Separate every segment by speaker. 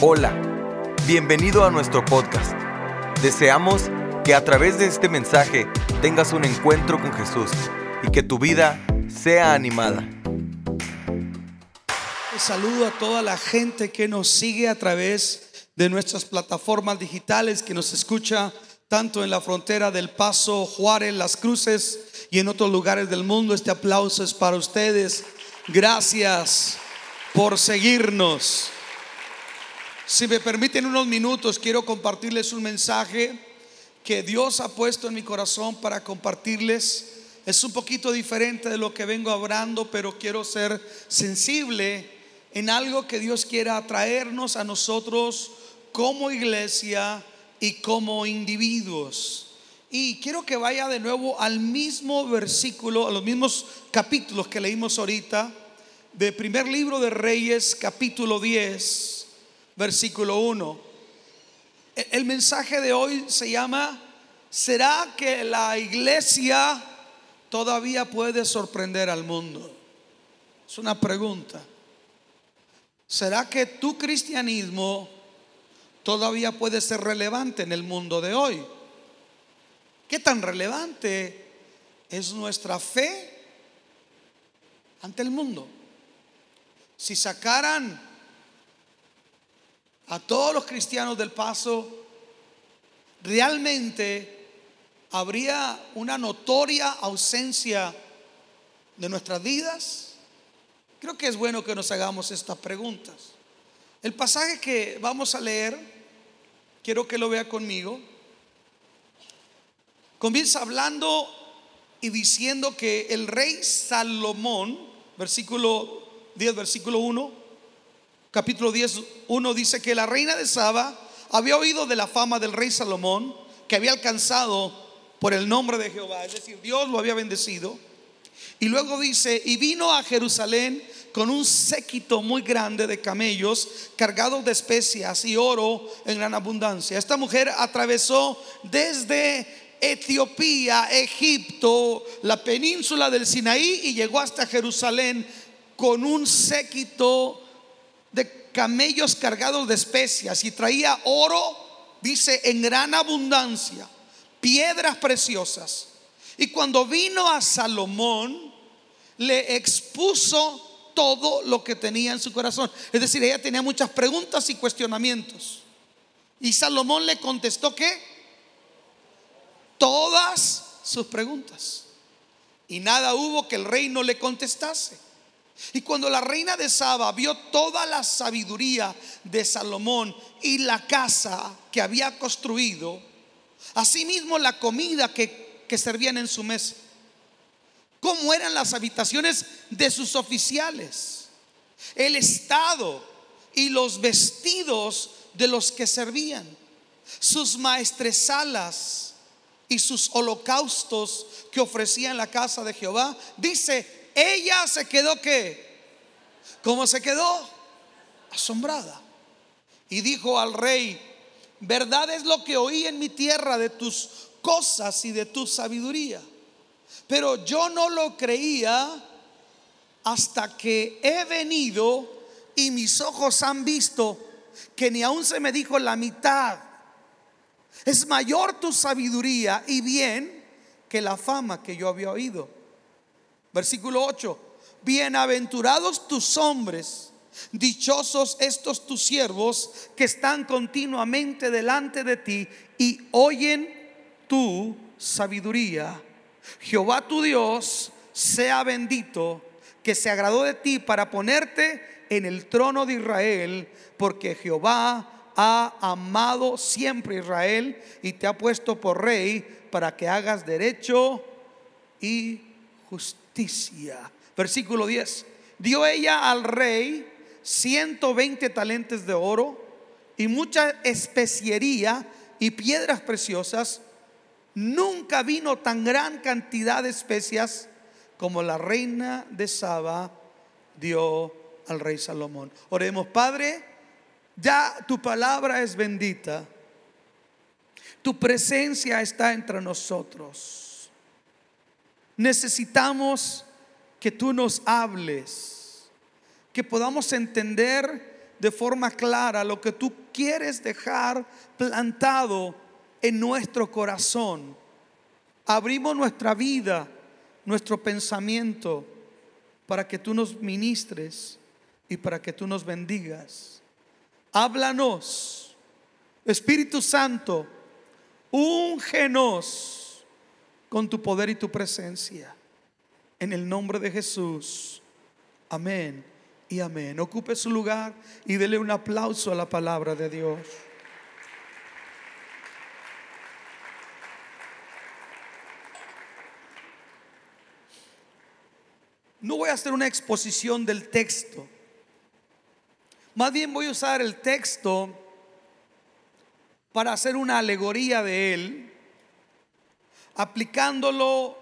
Speaker 1: Hola, bienvenido a nuestro podcast. Deseamos que a través de este mensaje tengas un encuentro con Jesús y que tu vida sea animada.
Speaker 2: Saludo a toda la gente que nos sigue a través de nuestras plataformas digitales, que nos escucha tanto en la frontera del Paso, Juárez, Las Cruces y en otros lugares del mundo. Este aplauso es para ustedes. Gracias por seguirnos. Si me permiten unos minutos, quiero compartirles un mensaje que Dios ha puesto en mi corazón para compartirles. Es un poquito diferente de lo que vengo hablando, pero quiero ser sensible en algo que Dios quiera traernos a nosotros como iglesia y como individuos. Y quiero que vaya de nuevo al mismo versículo, a los mismos capítulos que leímos ahorita, de primer libro de Reyes, capítulo 10 versículo 1. E-, el mensaje de hoy se llama, ¿será que la iglesia todavía puede sorprender al mundo? Es una pregunta. ¿Será que tu cristianismo todavía puede ser relevante en el mundo de hoy? ¿Qué tan relevante es nuestra fe ante el mundo? Si sacaran a todos los cristianos del paso, realmente habría una notoria ausencia de nuestras vidas? Creo que es bueno que nos hagamos estas preguntas. El pasaje que vamos a leer, quiero que lo vea conmigo, comienza hablando y diciendo que el rey Salomón, versículo 10, versículo 1, capítulo 10, 1 dice que la reina de Saba había oído de la fama del rey Salomón, que había alcanzado por el nombre de Jehová, es decir, Dios lo había bendecido. Y luego dice, y vino a Jerusalén con un séquito muy grande de camellos cargados de especias y oro en gran abundancia. Esta mujer atravesó desde Etiopía, Egipto, la península del Sinaí y llegó hasta Jerusalén con un séquito de camellos cargados de especias y traía oro, dice, en gran abundancia, piedras preciosas. Y cuando vino a Salomón, le expuso todo lo que tenía en su corazón. Es decir, ella tenía muchas preguntas y cuestionamientos. Y Salomón le contestó que todas sus preguntas. Y nada hubo que el rey no le contestase. Y cuando la reina de Saba vio toda la sabiduría de Salomón y la casa que había construido, asimismo la comida que, que servían en su mesa, cómo eran las habitaciones de sus oficiales, el estado y los vestidos de los que servían, sus maestresalas y sus holocaustos que ofrecían la casa de Jehová, dice, ella se quedó que, ¿cómo se quedó? Asombrada. Y dijo al rey, verdad es lo que oí en mi tierra de tus cosas y de tu sabiduría. Pero yo no lo creía hasta que he venido y mis ojos han visto que ni aún se me dijo la mitad. Es mayor tu sabiduría y bien que la fama que yo había oído. Versículo 8. Bienaventurados tus hombres, dichosos estos tus siervos que están continuamente delante de ti y oyen tu sabiduría. Jehová tu Dios sea bendito, que se agradó de ti para ponerte en el trono de Israel, porque Jehová ha amado siempre Israel y te ha puesto por rey para que hagas derecho y justicia. Versículo 10. Dio ella al rey 120 talentos de oro y mucha especiería y piedras preciosas. Nunca vino tan gran cantidad de especias como la reina de Saba dio al rey Salomón. Oremos, Padre, ya tu palabra es bendita. Tu presencia está entre nosotros necesitamos que tú nos hables, que podamos entender de forma clara lo que tú quieres dejar plantado en nuestro corazón. Abrimos nuestra vida, nuestro pensamiento, para que tú nos ministres y para que tú nos bendigas. Háblanos, Espíritu Santo, úngenos con tu poder y tu presencia. En el nombre de Jesús. Amén y amén. Ocupe su lugar y dele un aplauso a la palabra de Dios. No voy a hacer una exposición del texto. Más bien voy a usar el texto para hacer una alegoría de él, aplicándolo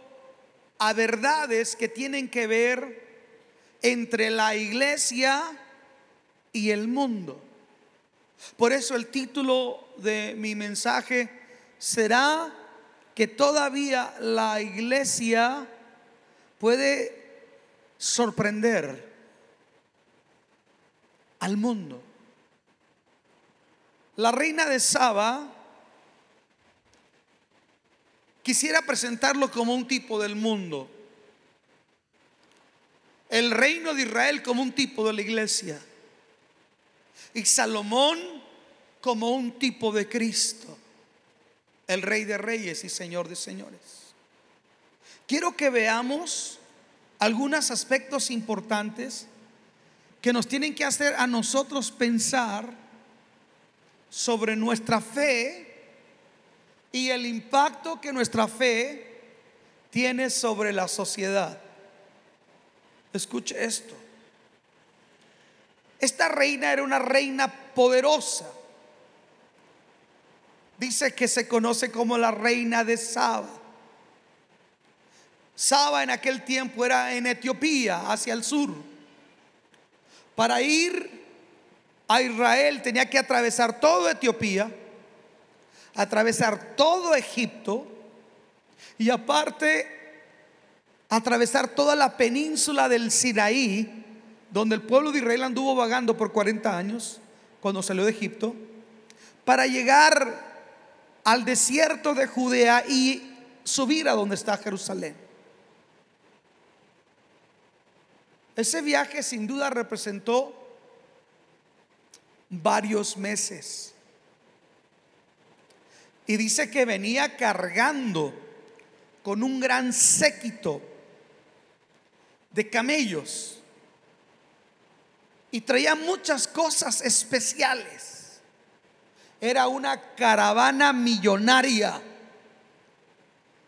Speaker 2: a verdades que tienen que ver entre la iglesia y el mundo. Por eso el título de mi mensaje será que todavía la iglesia puede sorprender al mundo. La reina de Saba quisiera presentarlo como un tipo del mundo. El reino de Israel como un tipo de la iglesia. Y Salomón como un tipo de Cristo. El rey de reyes y señor de señores. Quiero que veamos algunos aspectos importantes que nos tienen que hacer a nosotros pensar sobre nuestra fe y el impacto que nuestra fe tiene sobre la sociedad. Escuche esto. Esta reina era una reina poderosa. Dice que se conoce como la reina de Saba. Saba en aquel tiempo era en Etiopía, hacia el sur. Para ir a Israel tenía que atravesar todo Etiopía, atravesar todo Egipto y aparte atravesar toda la península del Sinaí, donde el pueblo de Israel anduvo vagando por 40 años cuando salió de Egipto, para llegar al desierto de Judea y subir a donde está Jerusalén. Ese viaje sin duda representó varios meses. Y dice que venía cargando con un gran séquito de camellos. Y traía muchas cosas especiales. Era una caravana millonaria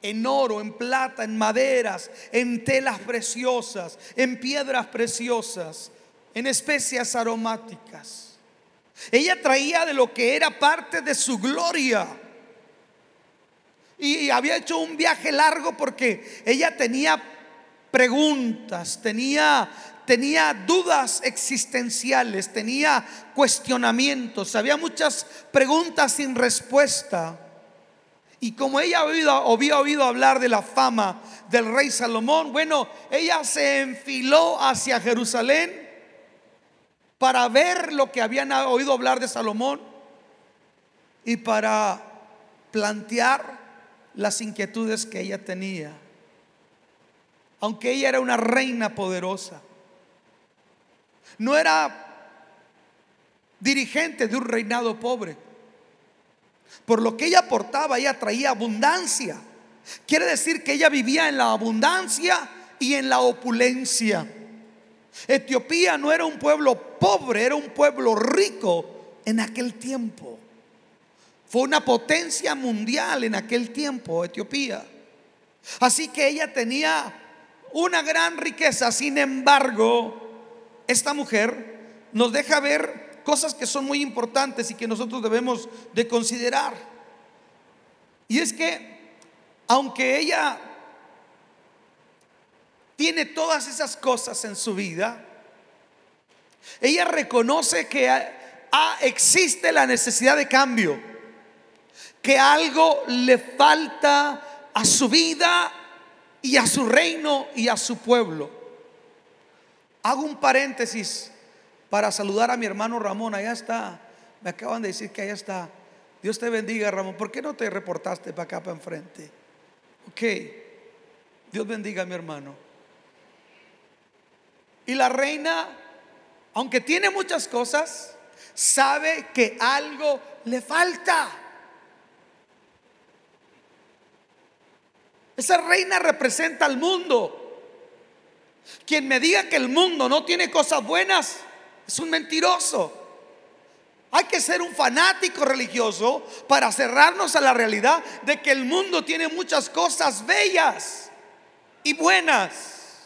Speaker 2: en oro, en plata, en maderas, en telas preciosas, en piedras preciosas, en especias aromáticas. Ella traía de lo que era parte de su gloria. Y había hecho un viaje largo porque ella tenía preguntas, tenía tenía dudas existenciales, tenía cuestionamientos, había muchas preguntas sin respuesta. Y como ella había oído, hablar de la fama del rey Salomón, bueno, ella se enfiló hacia Jerusalén para ver lo que habían oído hablar de Salomón y para plantear las inquietudes que ella tenía. Aunque ella era una reina poderosa, no era dirigente de un reinado pobre por lo que ella aportaba, ella traía abundancia. Quiere decir que ella vivía en la abundancia y en la opulencia. Etiopía no era un pueblo pobre, era un pueblo rico en aquel tiempo. Fue una potencia mundial en aquel tiempo, Etiopía. Así que ella tenía una gran riqueza. Sin embargo, esta mujer nos deja ver cosas que son muy importantes y que nosotros debemos de considerar. Y es que, aunque ella tiene todas esas cosas en su vida, ella reconoce que existe la necesidad de cambio, que algo le falta a su vida y a su reino y a su pueblo. Hago un paréntesis para saludar a mi hermano Ramón. Allá está. Me acaban de decir que allá está. Dios te bendiga, Ramón. ¿Por qué no te reportaste para acá, para enfrente? Ok. Dios bendiga a mi hermano. Y la reina, aunque tiene muchas cosas, sabe que algo le falta. Esa reina representa al mundo. Quien me diga que el mundo no tiene cosas buenas es un mentiroso. Hay que ser un fanático religioso para cerrarnos a la realidad de que el mundo tiene muchas cosas bellas y buenas.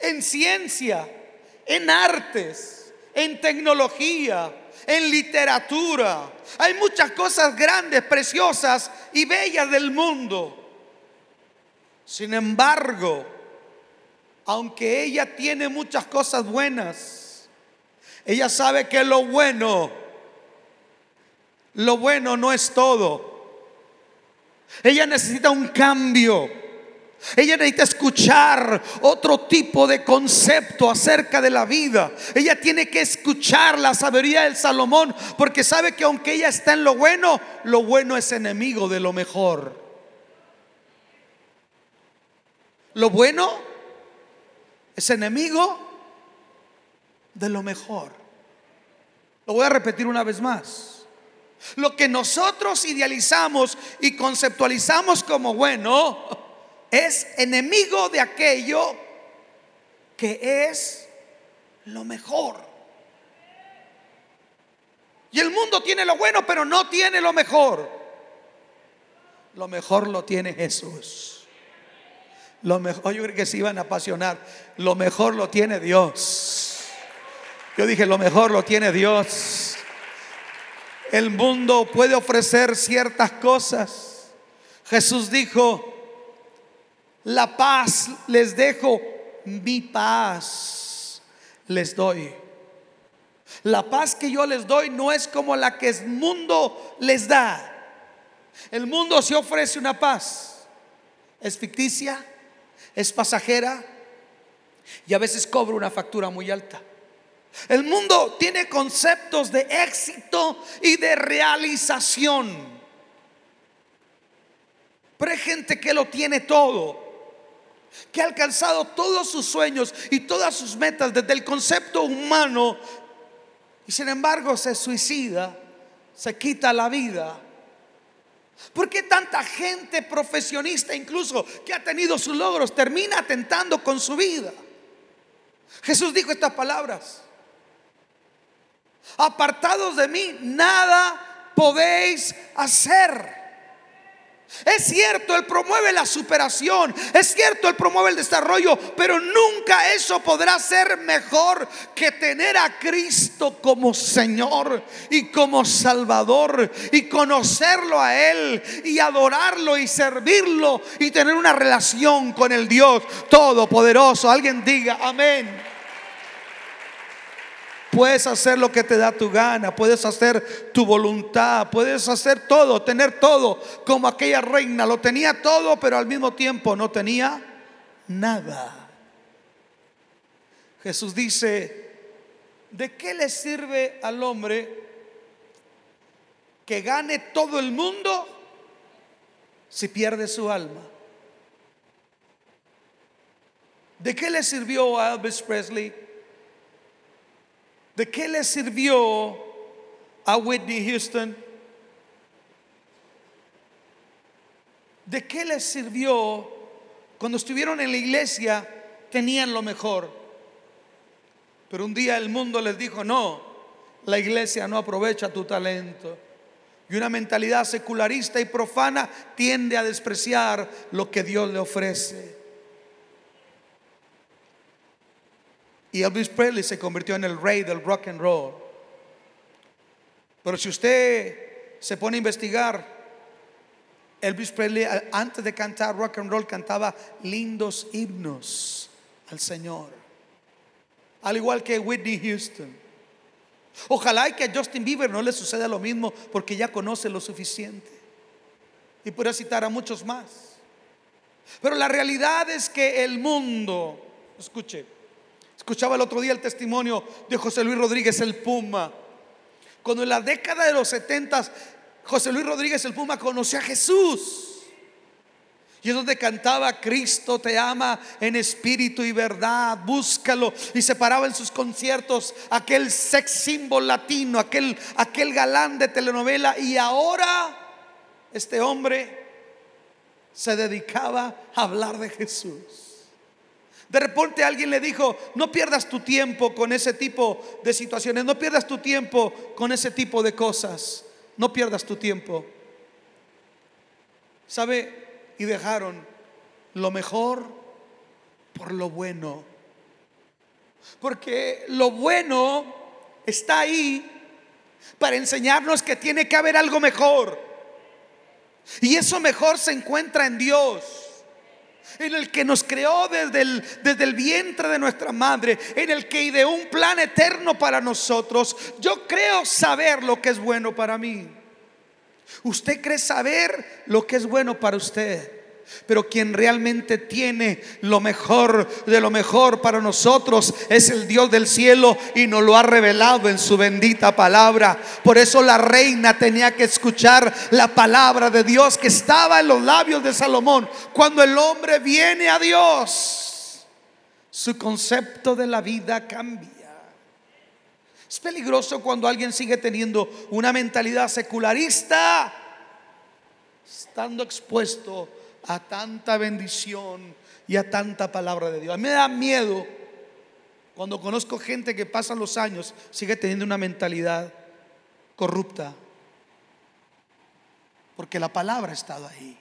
Speaker 2: En ciencia, en artes, en tecnología, en literatura. Hay muchas cosas grandes, preciosas y bellas del mundo. Sin embargo, aunque ella tiene muchas cosas buenas, ella sabe que lo bueno, lo bueno no es todo. Ella necesita un cambio. Ella necesita escuchar otro tipo de concepto acerca de la vida. Ella tiene que escuchar la sabiduría del Salomón porque sabe que aunque ella está en lo bueno, lo bueno es enemigo de lo mejor. Lo bueno es enemigo de lo mejor. Lo voy a repetir una vez más. Lo que nosotros idealizamos y conceptualizamos como bueno es enemigo de aquello que es lo mejor. Y el mundo tiene lo bueno, pero no tiene lo mejor. Lo mejor lo tiene Jesús. Lo mejor, yo creo que se iban a apasionar. Lo mejor lo tiene Dios. Yo dije, lo mejor lo tiene Dios. El mundo puede ofrecer ciertas cosas. Jesús dijo, la paz les dejo, mi paz les doy. La paz que yo les doy no es como la que el mundo les da. El mundo se ofrece una paz. Es ficticia, es pasajera y a veces cobra una factura muy alta. El mundo tiene conceptos de éxito y de realización. Pero hay gente que lo tiene todo, que ha alcanzado todos sus sueños y todas sus metas desde el concepto humano y sin embargo se suicida, se quita la vida ¿Por qué tanta gente profesionista, incluso que ha tenido sus logros, termina atentando con su vida? Jesús dijo estas palabras. Apartados de mí, nada podéis hacer. Es cierto, Él promueve la superación, es cierto, Él promueve el desarrollo, pero nunca eso podrá ser mejor que tener a Cristo como Señor y como Salvador y conocerlo a Él y adorarlo y servirlo y tener una relación con el Dios Todopoderoso. Alguien diga, amén. Puedes hacer lo que te da tu gana, puedes hacer tu voluntad, puedes hacer todo, tener todo, como aquella reina. Lo tenía todo, pero al mismo tiempo no tenía nada. Jesús dice, ¿de qué le sirve al hombre que gane todo el mundo si pierde su alma? ¿De qué le sirvió a Elvis Presley? ¿De qué le sirvió a Whitney Houston? ¿De qué les sirvió cuando estuvieron en la iglesia? Tenían lo mejor. Pero un día el mundo les dijo, no, la iglesia no aprovecha tu talento. Y una mentalidad secularista y profana tiende a despreciar lo que Dios le ofrece. Y Elvis Presley se convirtió en el rey del rock and roll. Pero si usted se pone a investigar, Elvis Presley antes de cantar rock and roll cantaba lindos himnos al Señor. Al igual que Whitney Houston. Ojalá y que a Justin Bieber no le suceda lo mismo porque ya conoce lo suficiente. Y puede citar a muchos más. Pero la realidad es que el mundo, escuche, Escuchaba el otro día el testimonio de José Luis Rodríguez el Puma. Cuando en la década de los 70 José Luis Rodríguez el Puma conoció a Jesús. Y es donde cantaba Cristo te ama en espíritu y verdad, búscalo. Y se paraba en sus conciertos aquel sex symbol latino, aquel, aquel galán de telenovela. Y ahora este hombre se dedicaba a hablar de Jesús. De repente alguien le dijo, no pierdas tu tiempo con ese tipo de situaciones, no pierdas tu tiempo con ese tipo de cosas, no pierdas tu tiempo. ¿Sabe? y dejaron lo mejor por lo bueno. Porque lo bueno está ahí para enseñarnos que tiene que haber algo mejor. Y eso mejor se encuentra en Dios en el que nos creó desde el, desde el, vientre de nuestra madre, en el que ideó un plan eterno para nosotros. Yo creo saber lo que es bueno para mí. Usted cree saber lo que es bueno para usted. Pero quien realmente tiene lo mejor de lo mejor para nosotros es el Dios del cielo y nos lo ha revelado en su bendita palabra. Por eso la reina tenía que escuchar la palabra de Dios que estaba en los labios de Salomón. Cuando el hombre viene a Dios, su concepto de la vida cambia. Es peligroso cuando alguien sigue teniendo una mentalidad secularista, estando expuesto a tanta bendición y a tanta palabra de Dios. A mí me da miedo cuando conozco gente que pasan los años, sigue teniendo una mentalidad corrupta, porque la palabra ha estado ahí.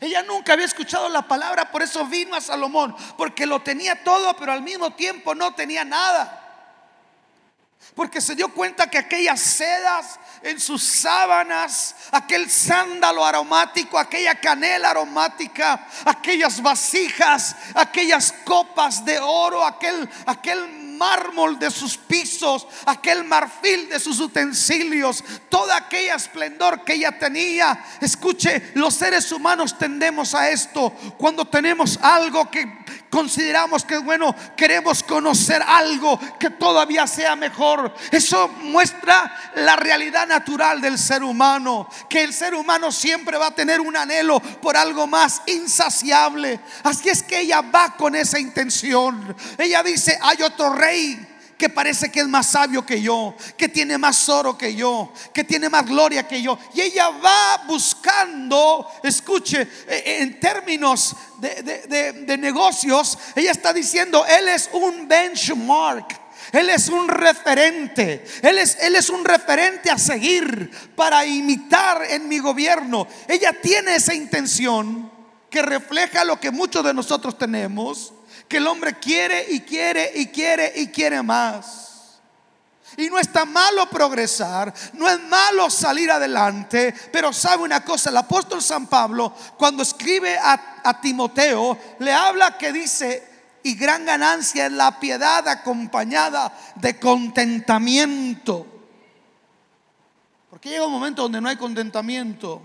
Speaker 2: Ella nunca había escuchado la palabra, por eso vino a Salomón, porque lo tenía todo, pero al mismo tiempo no tenía nada. Porque se dio cuenta que aquellas sedas en sus sábanas, aquel sándalo aromático, aquella canela aromática, aquellas vasijas, aquellas copas de oro, aquel, aquel mármol de sus pisos, aquel marfil de sus utensilios, toda aquella esplendor que ella tenía. Escuche, los seres humanos tendemos a esto cuando tenemos algo que consideramos que bueno, queremos conocer algo que todavía sea mejor. Eso muestra la realidad natural del ser humano, que el ser humano siempre va a tener un anhelo por algo más insaciable. Así es que ella va con esa intención. Ella dice, hay otro rey que parece que es más sabio que yo, que tiene más oro que yo, que tiene más gloria que yo. Y ella va buscando, escuche, e, e, en términos de, negocios, ella está diciendo, Él es un benchmark. Él es un referente. Él es, él es un referente a seguir para imitar en mi gobierno. Ella tiene esa intención que refleja lo que muchos de nosotros tenemos que el hombre quiere y quiere y quiere y quiere más. Y no está malo progresar, no es malo salir adelante, pero sabe una cosa, el apóstol San Pablo cuando escribe a, a Timoteo, le habla que dice, y gran ganancia es la piedad acompañada de contentamiento. Porque llega un momento donde no hay contentamiento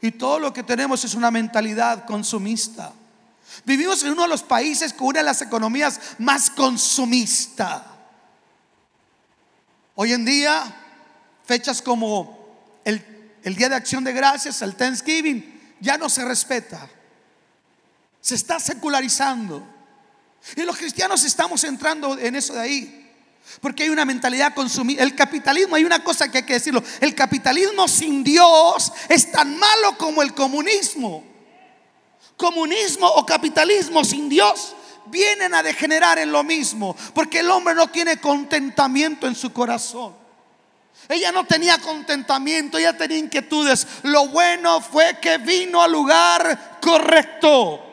Speaker 2: y todo lo que tenemos es una mentalidad consumista. Vivimos en uno de los países con una de las economías más consumistas. Hoy en día, fechas como el, el, Día de Acción de Gracias, el Thanksgiving, ya no se respeta. Se está secularizando. Y los cristianos estamos entrando en eso de ahí. Porque hay una mentalidad consumista. El capitalismo, hay una cosa que hay que decirlo. El capitalismo sin Dios es tan malo como el comunismo comunismo o capitalismo sin Dios vienen a degenerar en lo mismo, porque el hombre no tiene contentamiento en su corazón. Ella no tenía contentamiento, ella tenía inquietudes. Lo bueno fue que vino al lugar correcto.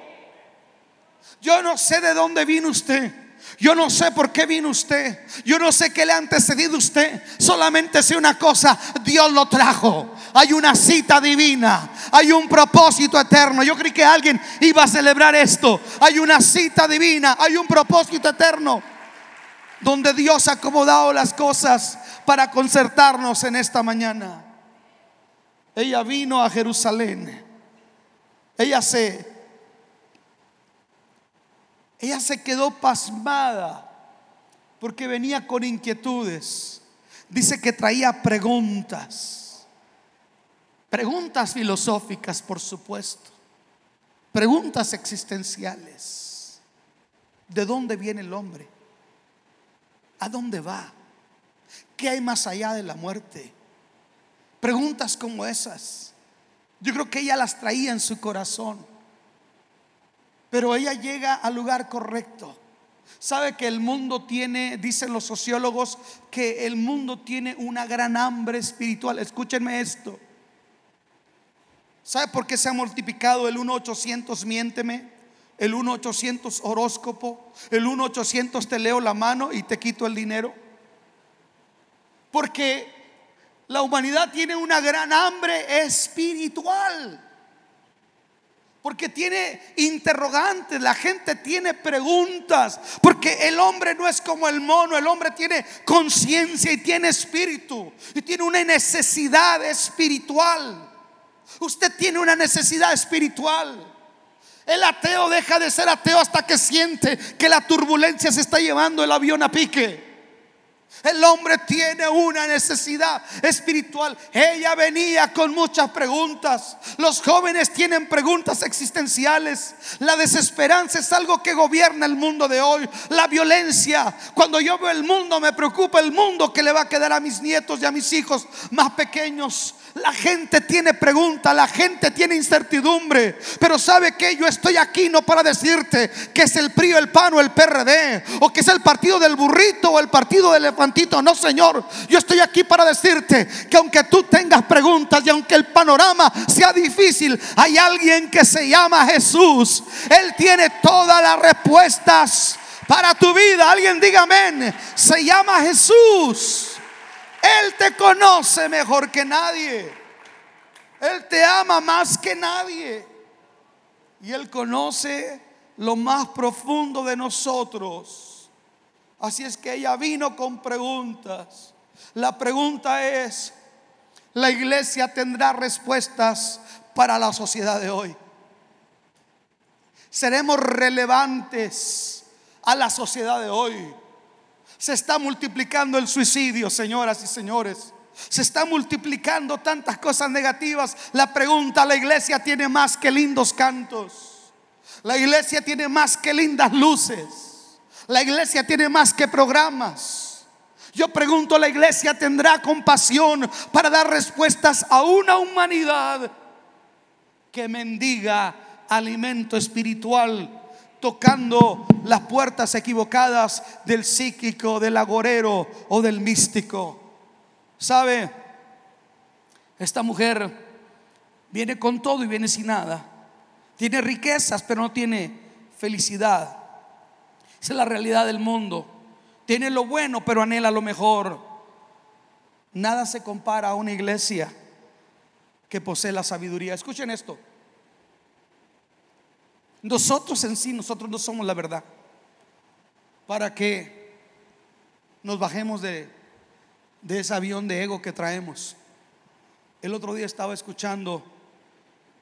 Speaker 2: Yo no sé de dónde vino usted. Yo no sé por qué vino usted. Yo no sé qué le ha antecedido usted. Solamente sé una cosa, Dios lo trajo. Hay una cita divina. Hay un propósito eterno. Yo creí que alguien iba a celebrar esto. Hay una cita divina. Hay un propósito eterno. Donde Dios ha acomodado las cosas para concertarnos en esta mañana. Ella vino a Jerusalén. Ella se ella se quedó pasmada porque venía con inquietudes. Dice que traía preguntas. Preguntas filosóficas, por supuesto. Preguntas existenciales. ¿De dónde viene el hombre? ¿A dónde va? ¿Qué hay más allá de la muerte? Preguntas como esas. Yo creo que ella las traía en su corazón. Pero ella llega al lugar correcto. Sabe que el mundo tiene, dicen los sociólogos, que el mundo tiene una gran hambre espiritual. Escúchenme esto. ¿Sabe por qué se ha multiplicado el 1-800 miénteme? El 1-800 horóscopo. El 1-800 te leo la mano y te quito el dinero. Porque la humanidad tiene una gran hambre espiritual. Porque tiene interrogantes, la gente tiene preguntas. Porque el hombre no es como el mono, el hombre tiene conciencia y tiene espíritu. Y tiene una necesidad espiritual. Usted tiene una necesidad espiritual. El ateo deja de ser ateo hasta que siente que la turbulencia se está llevando el avión a pique. El hombre tiene una necesidad espiritual. Ella venía con muchas preguntas. Los jóvenes tienen preguntas existenciales. La desesperanza es algo que gobierna el mundo de hoy. La violencia. Cuando yo veo el mundo, me preocupa el mundo que le va a quedar a mis nietos y a mis hijos más pequeños. La gente tiene preguntas, la gente tiene incertidumbre. Pero sabe que yo estoy aquí no para decirte que es el PRI, el PAN o el PRD, o que es el partido del burrito o el partido del elefantito. No, Señor, yo estoy aquí para decirte que aunque tú tengas preguntas y aunque el panorama sea difícil, hay alguien que se llama Jesús. Él tiene todas las respuestas para tu vida. Alguien diga amén. Se llama Jesús. Él te conoce mejor que nadie. Él te ama más que nadie. Y Él conoce lo más profundo de nosotros. Así es que ella vino con preguntas. La pregunta es, ¿la iglesia tendrá respuestas para la sociedad de hoy? ¿Seremos relevantes a la sociedad de hoy? Se está multiplicando el suicidio, señoras y señores. Se está multiplicando tantas cosas negativas. La pregunta, la iglesia tiene más que lindos cantos. La iglesia tiene más que lindas luces. La iglesia tiene más que programas. Yo pregunto, ¿la iglesia tendrá compasión para dar respuestas a una humanidad que mendiga alimento espiritual tocando las puertas equivocadas del psíquico, del agorero o del místico. ¿Sabe? Esta mujer viene con todo y viene sin nada. Tiene riquezas, pero no tiene felicidad. Esa es la realidad del mundo. Tiene lo bueno, pero anhela lo mejor. Nada se compara a una iglesia que posee la sabiduría. Escuchen esto. Nosotros en sí, nosotros no somos la verdad. Para que nos bajemos de, de ese avión de ego que traemos. El otro día estaba escuchando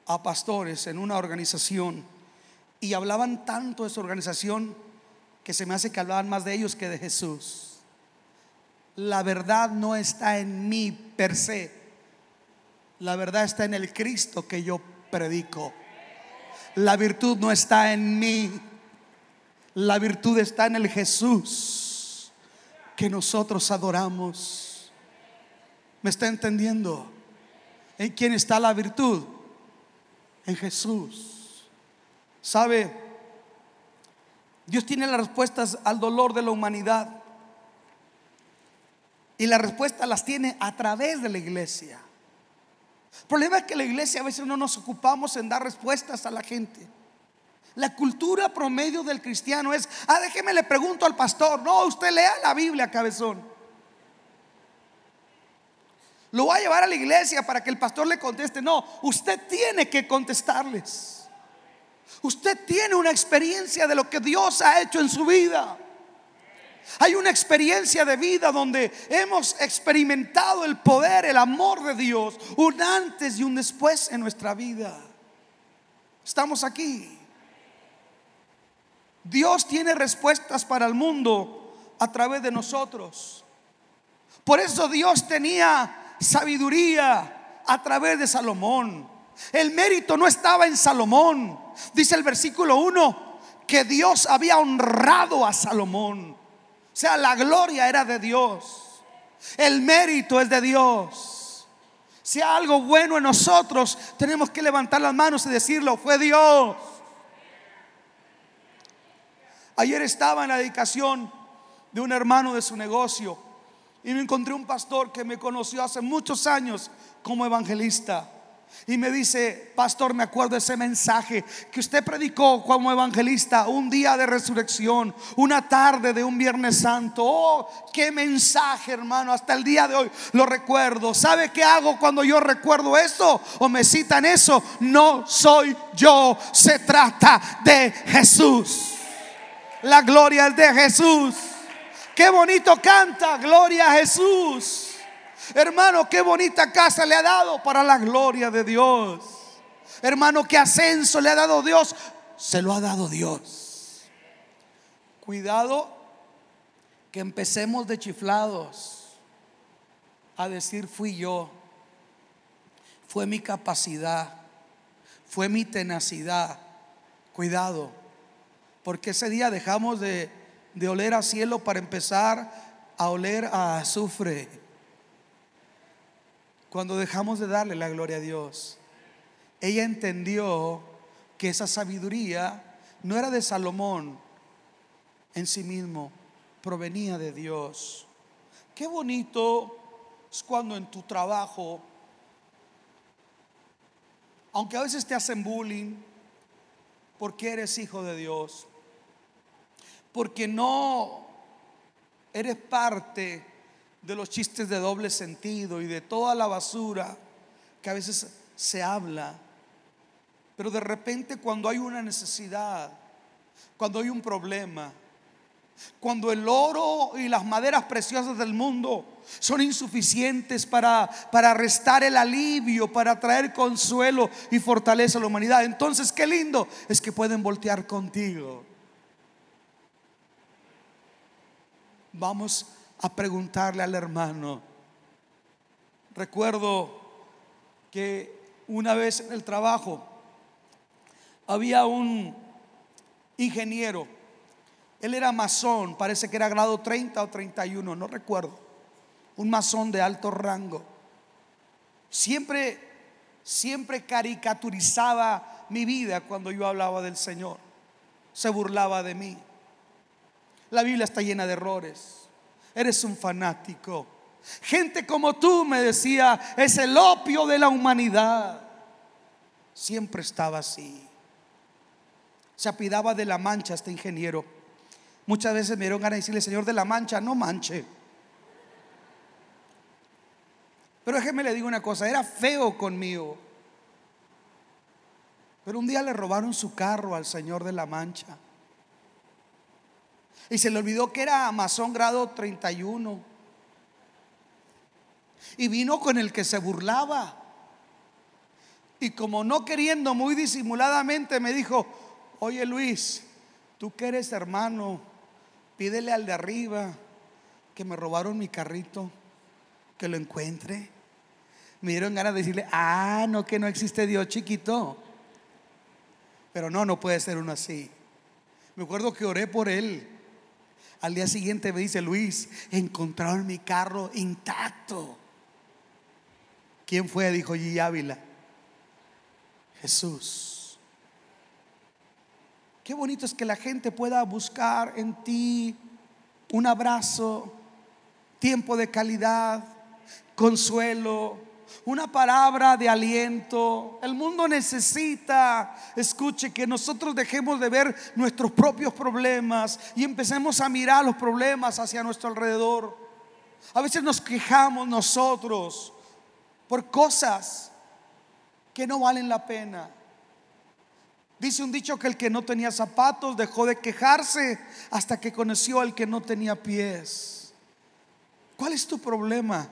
Speaker 2: a pastores en una organización y hablaban tanto de esa organización que se me hace que hablaban más de ellos que de Jesús. La verdad no está en mí per se. La verdad está en el Cristo que yo predico. La virtud no está en mí. La virtud está en el Jesús que nosotros adoramos. ¿Me está entendiendo? ¿En quién está la virtud? En Jesús. ¿Sabe? Dios tiene las respuestas al dolor de la humanidad. Y las respuestas las tiene a través de la iglesia. El problema es que la iglesia a veces no nos ocupamos en dar respuestas a la gente. La cultura promedio del cristiano es, ah, déjeme le pregunto al pastor. No, usted lea la Biblia, cabezón. Lo voy a llevar a la iglesia para que el pastor le conteste. No, usted tiene que contestarles. Usted tiene una experiencia de lo que Dios ha hecho en su vida. Hay una experiencia de vida donde hemos experimentado el poder, el amor de Dios, un antes y un después en nuestra vida. Estamos aquí. Dios tiene respuestas para el mundo, a través de nosotros. Por eso Dios tenía sabiduría a través de Salomón. El mérito no estaba en Salomón. Dice el versículo 1 que Dios había honrado a Salomón. O sea, la gloria era de Dios. El mérito es de Dios. Si hay algo bueno en nosotros, tenemos que levantar las manos y decirlo, fue Dios. Ayer estaba en la dedicación de un hermano de su negocio y me encontré un pastor que me conoció hace muchos años como evangelista. Y me dice, pastor, me acuerdo ese mensaje que usted predicó como evangelista un día de resurrección, una tarde de un Viernes Santo. Oh, qué mensaje, hermano, hasta el día de hoy lo recuerdo. ¿Sabe qué hago cuando yo recuerdo eso o me citan eso? No soy yo, se trata de Jesús. La gloria es de Jesús. Qué bonito canta, gloria a Jesús. Hermano, qué bonita casa le ha dado para la gloria de Dios. Hermano, qué ascenso le ha dado Dios. Se lo ha dado Dios. Cuidado que empecemos de chiflados a decir fui yo. Fue mi capacidad. Fue mi tenacidad. Cuidado. Porque ese día dejamos de de oler a cielo para empezar a oler a azufre. Cuando dejamos de darle la gloria a Dios, ella entendió que esa sabiduría no era de Salomón en sí mismo, provenía de Dios. Qué bonito es cuando en tu trabajo, aunque a veces te hacen bullying, porque eres hijo de Dios, porque no eres parte de los chistes de doble sentido y de toda la basura que a veces se habla. Pero de repente cuando hay una necesidad, cuando hay un problema, cuando el oro y las maderas preciosas del mundo son insuficientes para, para restar el alivio, para traer consuelo y fortaleza a la humanidad, entonces qué lindo es que pueden voltear contigo. Vamos a preguntarle al hermano. Recuerdo que una vez en el trabajo había un ingeniero. Él era masón, parece que era grado 30 o 31, no recuerdo. Un masón de alto rango. Siempre, siempre caricaturizaba mi vida cuando yo hablaba del Señor. Se burlaba de mí. La Biblia está llena de errores. Eres un fanático. Gente como tú, me decía, es el opio de la humanidad. Siempre estaba así. Se apidaba de la mancha este ingeniero. Muchas veces me dieron ganas de decirle, Señor de la mancha, no manche. Pero déjeme le digo una cosa, era feo conmigo. Pero un día le robaron su carro al Señor de la Mancha. Y se le olvidó que era Amazon grado 31. Y vino con el que se burlaba. Y como no queriendo muy disimuladamente me dijo, oye Luis, tú que eres hermano, pídele al de arriba que me robaron mi carrito, que lo encuentre. Me dieron ganas de decirle, ah, no, que no existe Dios chiquito. Pero no, no puede ser uno así. Me acuerdo que oré por él. Al día siguiente me dice, Luis, encontraron mi carro intacto. ¿Quién fue? Dijo G. Ávila. Jesús. Qué bonito es que la gente pueda buscar en ti un abrazo, tiempo de calidad, consuelo, una palabra de aliento. El mundo necesita, escuche, que nosotros dejemos de ver nuestros propios problemas y empecemos a mirar los problemas hacia nuestro alrededor. A veces nos quejamos nosotros por cosas que no valen la pena. Dice un dicho que el que no tenía zapatos dejó de quejarse hasta que conoció al que no tenía pies. ¿Cuál es tu problema?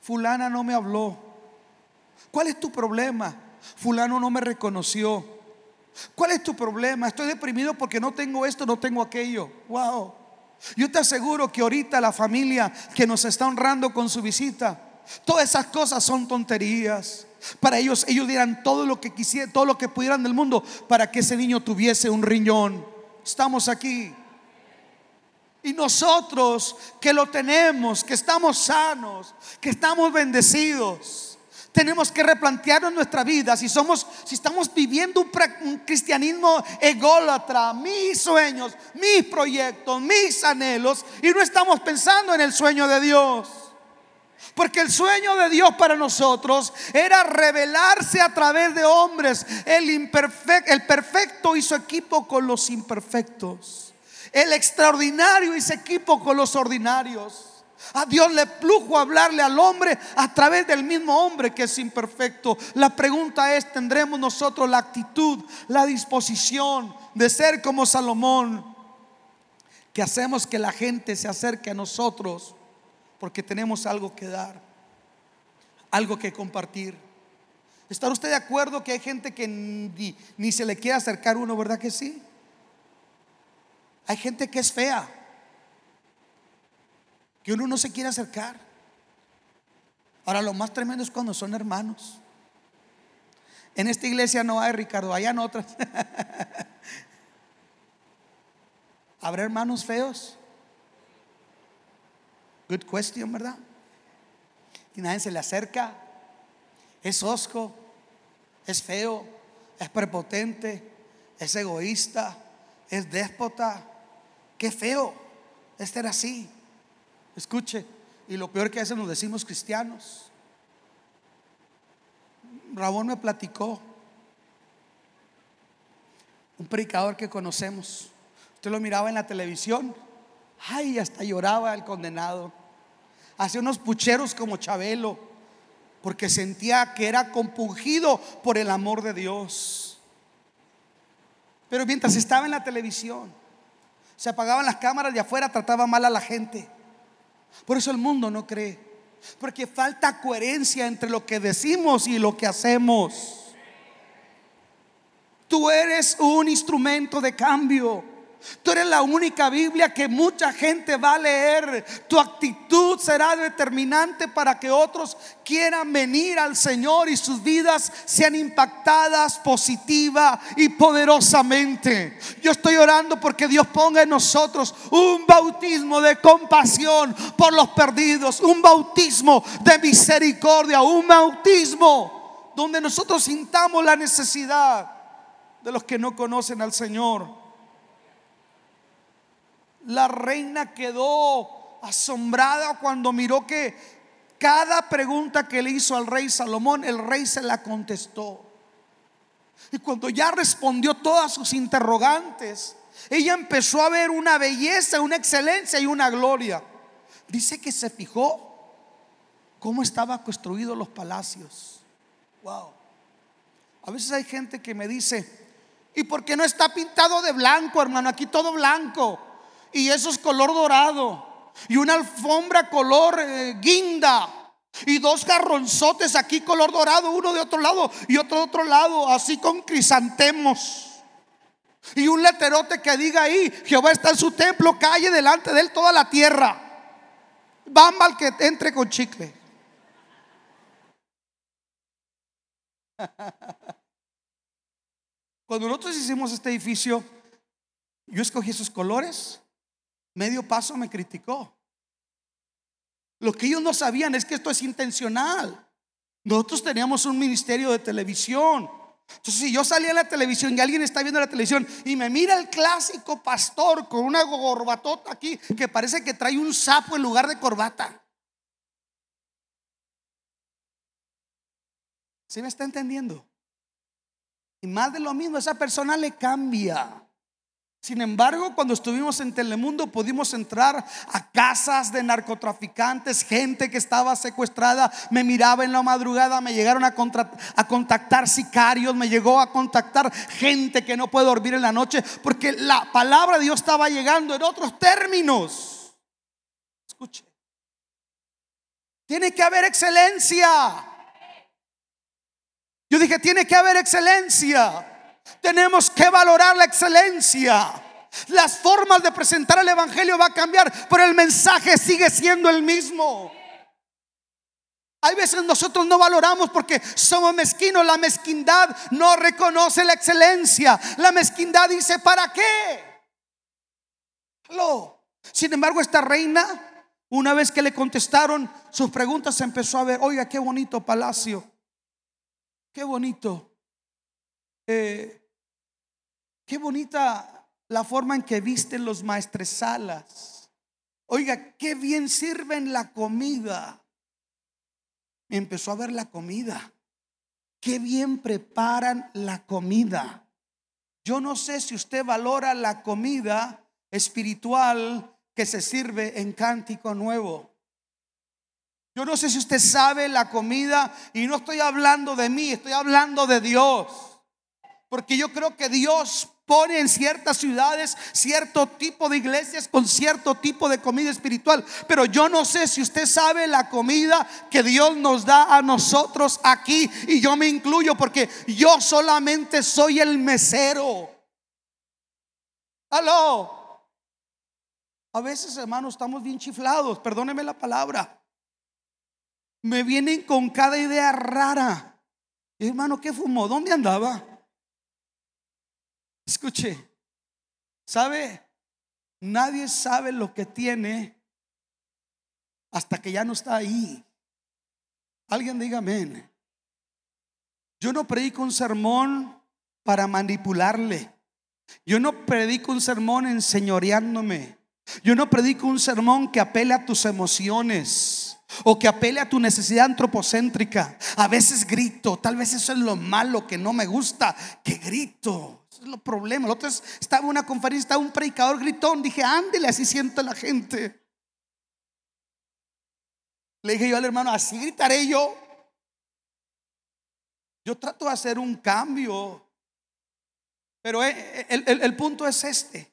Speaker 2: Fulana no me habló. ¿Cuál es tu problema? Fulano no me reconoció. ¿Cuál es tu problema? Estoy deprimido porque no tengo esto, no tengo aquello. Wow. Yo te aseguro que ahorita la familia que nos está honrando con su visita, todas esas cosas son tonterías. Para ellos, ellos dirán todo lo que quisieran, todo lo que pudieran del mundo para que ese niño tuviese un riñón. Estamos aquí. Y nosotros que lo tenemos, que estamos sanos, que estamos bendecidos, tenemos que replantearnos nuestra vida si somos si estamos viviendo un, un, cristianismo ególatra, mis sueños, mis proyectos, mis anhelos y no estamos pensando en el sueño de Dios. Porque el sueño de Dios para nosotros era revelarse a través de hombres. El, imperfecto, el perfecto hizo equipo con los imperfectos. El extraordinario hizo equipo con los ordinarios. A Dios le plujo hablarle al hombre a través del mismo hombre que es imperfecto. La pregunta es, ¿tendremos nosotros la actitud, la disposición de ser como Salomón? Que hacemos que la gente se acerque a nosotros porque tenemos algo que dar, algo que compartir. ¿Está usted de acuerdo que hay gente que ni, ni se le quiere acercar uno, verdad que sí? Hay gente que es fea, que uno no se quiere acercar. Ahora lo más tremendo es cuando son hermanos. En esta iglesia no hay, Ricardo, hay en otras. ¿Habrá hermanos feos? Good question, ¿verdad? Y nadie se le acerca. Es osco, es feo, es prepotente, es egoísta, es déspota. Qué feo es ser así. Escuche, y lo peor que a veces nos decimos cristianos. Rabón me platicó, un predicador que conocemos. Usted lo miraba en la televisión. Ay, hasta lloraba el condenado. Hacía unos pucheros como Chabelo, porque sentía que era compungido por el amor de Dios. Pero mientras estaba en la televisión, se apagaban las cámaras de afuera, trataba mal a la gente. Por eso el mundo no cree. Porque falta coherencia entre lo que decimos y lo que hacemos. Tú eres un instrumento de cambio. Tú eres la única Biblia que mucha gente va a leer. Tu actitud será determinante para que otros quieran venir al Señor y sus vidas sean impactadas positiva y poderosamente. Yo estoy orando porque Dios ponga en nosotros un bautismo de compasión por los perdidos, un bautismo de misericordia, un bautismo donde nosotros sintamos la necesidad de los que no conocen al Señor la reina quedó asombrada cuando miró que cada pregunta que le hizo al rey Salomón, el rey se la contestó. Y cuando ya respondió todas sus interrogantes, ella empezó a ver una belleza, una excelencia y una gloria. Dice que se fijó cómo estaban construidos los palacios. Wow. A veces hay gente que me dice, ¿y por qué no está pintado de blanco, hermano? Aquí todo blanco y eso es color dorado. Y una alfombra color eh, guinda. Y dos garronzotes aquí color dorado, uno de otro lado y otro de otro lado, así con crisantemos. Y un letrerote que diga ahí, Jehová está en su templo, calle delante de él toda la tierra. Bamba al que entre con chicle. Cuando nosotros hicimos este edificio, yo escogí esos colores medio paso me criticó. Lo que ellos no sabían es que esto es intencional. Nosotros teníamos un ministerio de televisión. Entonces, si yo salía en la televisión y alguien está viendo la televisión y me mira el clásico pastor con una gorbatota aquí que parece que trae un sapo en lugar de corbata. ¿Sí me está entendiendo? Y más de lo mismo, esa persona le cambia. Sin embargo, cuando estuvimos en Telemundo pudimos entrar a casas de narcotraficantes, gente que estaba secuestrada, me miraba en la madrugada, me llegaron a, contactar sicarios, me llegó a contactar gente que no puede dormir en la noche, porque la palabra de Dios estaba llegando en otros términos. Escuche, tiene que haber excelencia. Yo dije, tiene que haber excelencia. Tenemos que valorar la excelencia. Las formas de presentar el Evangelio va a cambiar, pero el mensaje sigue siendo el mismo. Hay veces nosotros no valoramos porque somos mezquinos. La mezquindad no reconoce la excelencia. La mezquindad dice, ¿para qué? Sin embargo, esta reina, una vez que le contestaron sus preguntas, empezó a ver, oiga, qué bonito palacio. Qué bonito. Eh, qué bonita la forma en que visten los maestresalas. Oiga, qué bien sirven la comida empezó a ver la comida. Qué bien preparan la comida. Yo no sé si usted valora la comida espiritual que se sirve en cántico nuevo. Yo no sé si usted sabe la comida y no estoy hablando de mí, estoy hablando de Dios. Porque yo creo que Dios pone en ciertas ciudades cierto tipo de iglesias con cierto tipo de comida espiritual. Pero yo no sé si usted sabe la comida que Dios nos da a nosotros aquí. Y yo me incluyo porque yo solamente soy el mesero. Aló. A veces, hermanos, estamos bien chiflados. Perdóneme la palabra. Me vienen con cada idea rara. Hermano, ¿qué fumó? ¿Dónde andaba? Escuche, ¿sabe? Nadie sabe lo que tiene hasta que ya no está ahí. Alguien diga amén. Yo no predico un sermón para manipularle. Yo no predico un sermón enseñoreándome. Yo no predico un sermón que apele a tus emociones o que apele a tu necesidad antropocéntrica. A veces grito, tal vez eso es lo malo que no me gusta, que grito es lo problema. El otro estaba en una conferencia, estaba un predicador gritón. Dije, ándele, así siente la gente. Le dije yo al hermano, así gritaré yo. Yo trato de hacer un cambio. Pero eh, eh, el punto es este.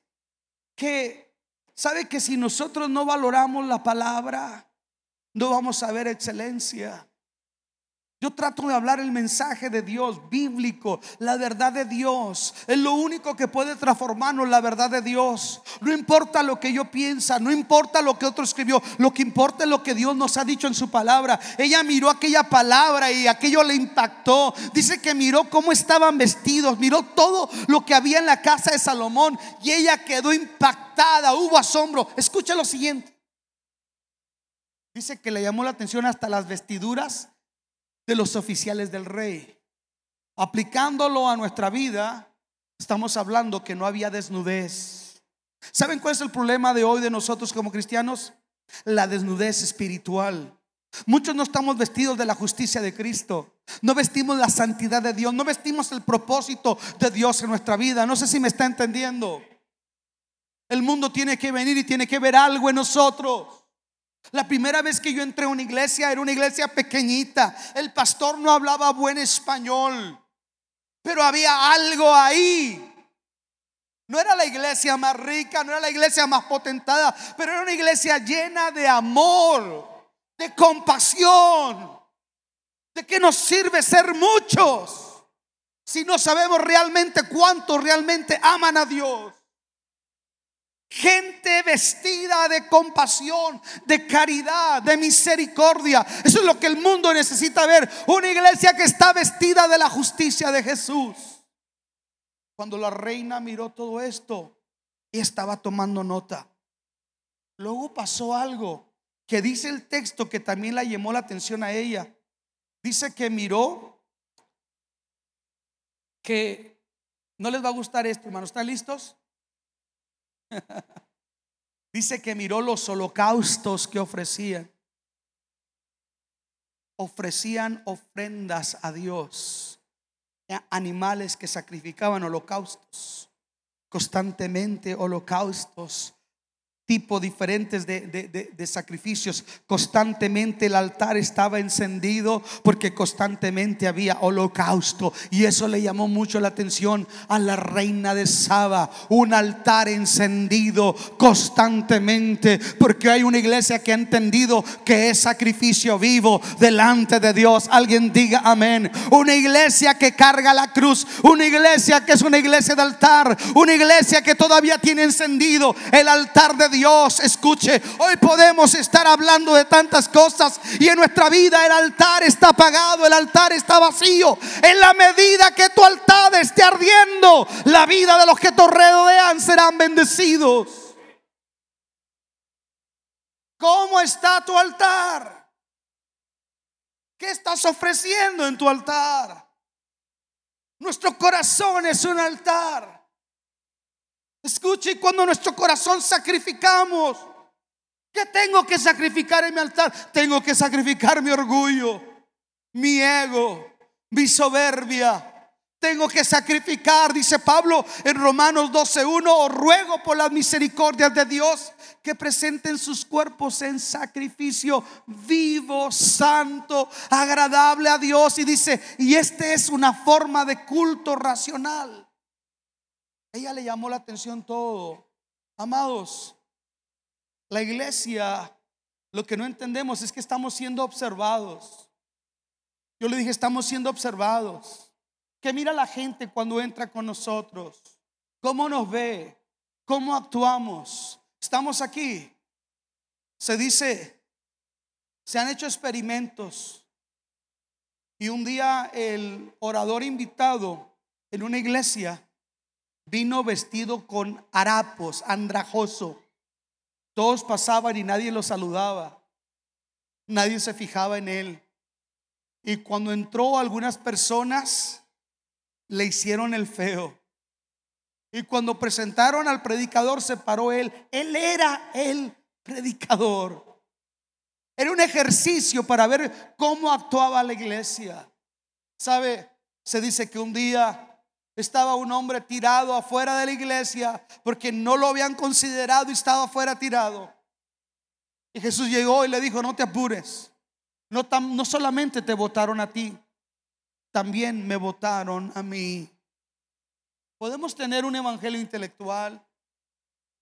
Speaker 2: Que sabe que si nosotros no valoramos la palabra, no vamos a ver excelencia. Yo trato de hablar el mensaje de Dios bíblico, la verdad de Dios. Es lo único que puede transformarnos la verdad de Dios. No importa lo que yo piensa, no importa lo que otro escribió, lo que importa es lo que Dios nos ha dicho en su palabra. Ella miró aquella palabra y aquello le impactó. Dice que miró cómo estaban vestidos, miró todo lo que había en la casa de Salomón y ella quedó impactada, hubo asombro. Escucha lo siguiente. Dice que le llamó la atención hasta las vestiduras de los oficiales del rey. Aplicándolo a nuestra vida, estamos hablando que no había desnudez. ¿Saben cuál es el problema de hoy de nosotros como cristianos? La desnudez espiritual. Muchos no estamos vestidos de la justicia de Cristo. No vestimos la santidad de Dios. No vestimos el propósito de Dios en nuestra vida. No sé si me está entendiendo. El mundo tiene que venir y tiene que ver algo en nosotros. La primera vez que yo entré a una iglesia era una iglesia pequeñita. El pastor no hablaba buen español, pero había algo ahí. No era la iglesia más rica, no era la iglesia más potentada, pero era una iglesia llena de amor, de compasión. ¿De qué nos sirve ser muchos si no sabemos realmente cuánto realmente aman a Dios? Gente vestida de compasión, de caridad, de misericordia. Eso es lo que el mundo necesita ver. Una iglesia que está vestida de la justicia de Jesús. Cuando la reina miró todo esto, y estaba tomando nota. Luego pasó algo que dice el texto que también la llamó la atención a ella. Dice que miró que no les va a gustar esto, hermanos. ¿Están listos? Dice que miró los holocaustos que ofrecían. Ofrecían ofrendas a Dios. Animales que sacrificaban holocaustos. Constantemente holocaustos. Tipos diferentes de, de, de, de, sacrificios. Constantemente el altar estaba encendido porque constantemente había holocausto. Y eso le llamó mucho la atención a la reina de Saba. Un altar encendido constantemente porque hay una iglesia que ha entendido que es sacrificio vivo delante de Dios. Alguien diga amén. Una iglesia que carga la cruz. Una iglesia que es una iglesia de altar. Una iglesia que todavía tiene encendido el altar de Dios Dios, escuche, hoy podemos estar hablando de tantas cosas y en nuestra vida el altar está apagado, el altar está vacío. En la medida que tu altar esté ardiendo, la vida de los que te rodean serán bendecidos. ¿Cómo está tu altar? ¿Qué estás ofreciendo en tu altar? Nuestro corazón es un altar. Escuche, cuando nuestro corazón sacrificamos, ¿qué tengo que sacrificar en mi altar? Tengo que sacrificar mi orgullo, mi ego, mi soberbia. Tengo que sacrificar, dice Pablo en Romanos 12:1, os ruego por las misericordias de Dios que presenten sus cuerpos en sacrificio vivo, santo, agradable a Dios. Y dice, y este es una forma de culto racional. Ella le llamó la atención todo. Amados, la iglesia, lo que no entendemos es que estamos siendo observados. Yo le dije, estamos siendo observados. Que mira la gente cuando entra con nosotros. ¿Cómo nos ve? ¿Cómo actuamos? Estamos aquí. Se dice, se han hecho experimentos. Y un día el orador invitado en una iglesia vino vestido con harapos, andrajoso. Todos pasaban y nadie lo saludaba. Nadie se fijaba en él. Y cuando entró algunas personas, le hicieron el feo. Y cuando presentaron al predicador, se paró él. Él era el predicador. Era un ejercicio para ver cómo actuaba la iglesia. ¿Sabe? Se dice que un día estaba un hombre tirado afuera de la iglesia porque no lo habían considerado y estaba afuera tirado. Y Jesús llegó y le dijo, no te apures. No, no solamente te votaron a ti, también me votaron a mí. Podemos tener un evangelio intelectual.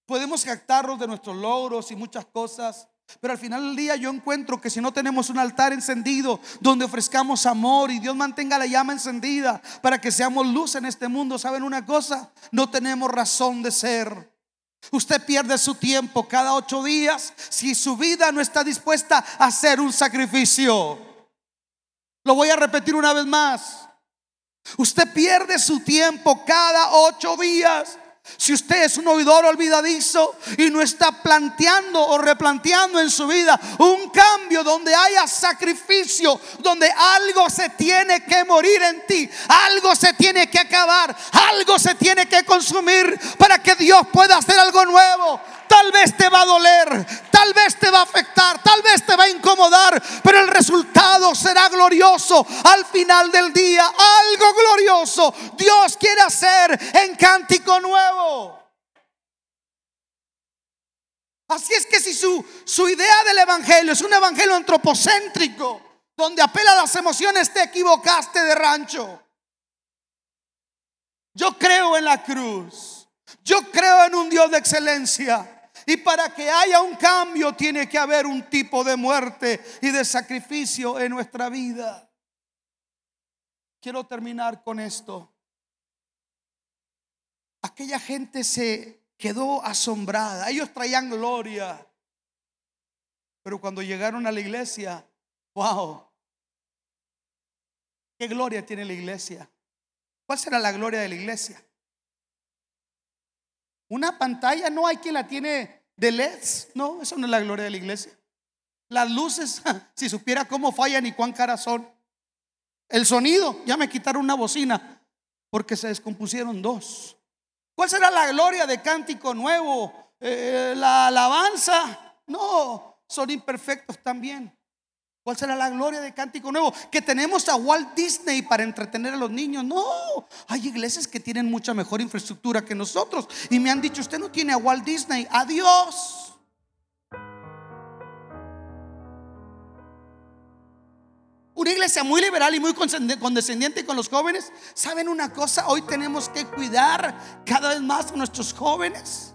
Speaker 2: Podemos jactarnos de nuestros logros y muchas cosas. Pero al final del día yo encuentro que si no tenemos un altar encendido donde ofrezcamos amor y Dios mantenga la llama encendida para que seamos luz en este mundo, ¿saben una cosa? No tenemos razón de ser. Usted pierde su tiempo cada ocho días si su vida no está dispuesta a hacer un sacrificio. Lo voy a repetir una vez más. Usted pierde su tiempo cada ocho días si usted es un oidor olvidadizo y no está planteando o replanteando en su vida un cambio donde haya sacrificio, donde algo se tiene que morir en ti, algo se tiene que acabar, algo se tiene que consumir para que Dios pueda hacer algo nuevo. Tal vez te va a doler, tal vez te va a afectar, tal vez te va a incomodar, pero el resultado será glorioso al final del día. Algo glorioso Dios quiere hacer en cántico nuevo. Así es que si su, su idea del Evangelio es un Evangelio antropocéntrico, donde apela a las emociones, te equivocaste de rancho. Yo creo en la cruz. Yo creo en un Dios de excelencia. Y para que haya un cambio tiene que haber un tipo de muerte y de sacrificio en nuestra vida. Quiero terminar con esto. Aquella gente se quedó asombrada. Ellos traían gloria. Pero cuando llegaron a la iglesia, wow. ¿Qué gloria tiene la iglesia? ¿Cuál será la gloria de la iglesia? Una pantalla no hay quien la tiene de LEDs. No, eso no es la gloria de la iglesia. Las luces, si supiera cómo fallan y cuán caras son. El sonido, ya me quitaron una bocina porque se descompusieron dos. ¿Cuál será la gloria de cántico nuevo? Eh, la alabanza. No, son imperfectos también. ¿Cuál será la gloria de Cántico Nuevo? Que tenemos a Walt Disney para entretener a los niños. No, hay iglesias que tienen mucha mejor infraestructura que nosotros. Y me han dicho, usted no tiene a Walt Disney, adiós. Una iglesia muy liberal y muy condescendiente con los jóvenes. ¿Saben una cosa? Hoy tenemos que cuidar cada vez más nuestros jóvenes.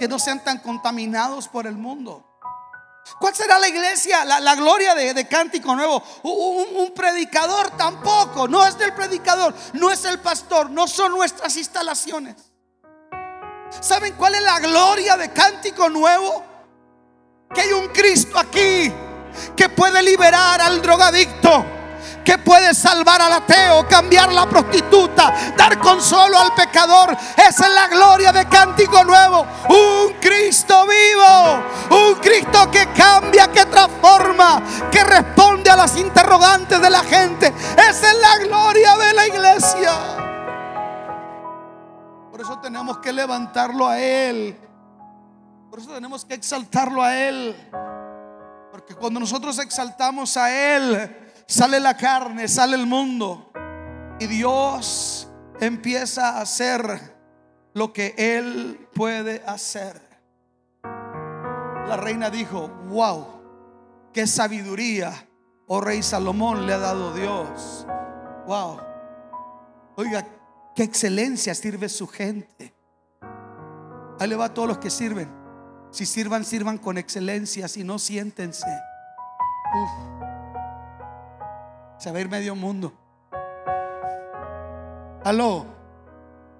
Speaker 2: Que no sean tan contaminados por el mundo. ¿Cuál será la iglesia? La, gloria de, Cántico Nuevo. Un, predicador tampoco. No es del predicador. No es el pastor. No son nuestras instalaciones. ¿Saben cuál es la gloria de Cántico Nuevo? Que hay un Cristo aquí que puede liberar al drogadicto que puede salvar al ateo, cambiar la prostituta, dar consuelo al pecador. Esa es la gloria de Cántico Nuevo. Un Cristo vivo, un Cristo que cambia, que transforma, que responde a las interrogantes de la gente. Esa es la gloria de la iglesia. Por eso tenemos que levantarlo a Él. Por eso tenemos que exaltarlo a Él. Porque cuando nosotros exaltamos a Él, sale la carne, sale el mundo. Y Dios empieza a hacer lo que Él puede hacer. La reina dijo, wow, qué sabiduría, oh rey Salomón, le ha dado Dios. Wow. Oiga, qué excelencia sirve su gente. Ahí le va a todos los que sirven. Si sirvan, sirvan con excelencia, si no, siéntense. A ir medio mundo. Aló.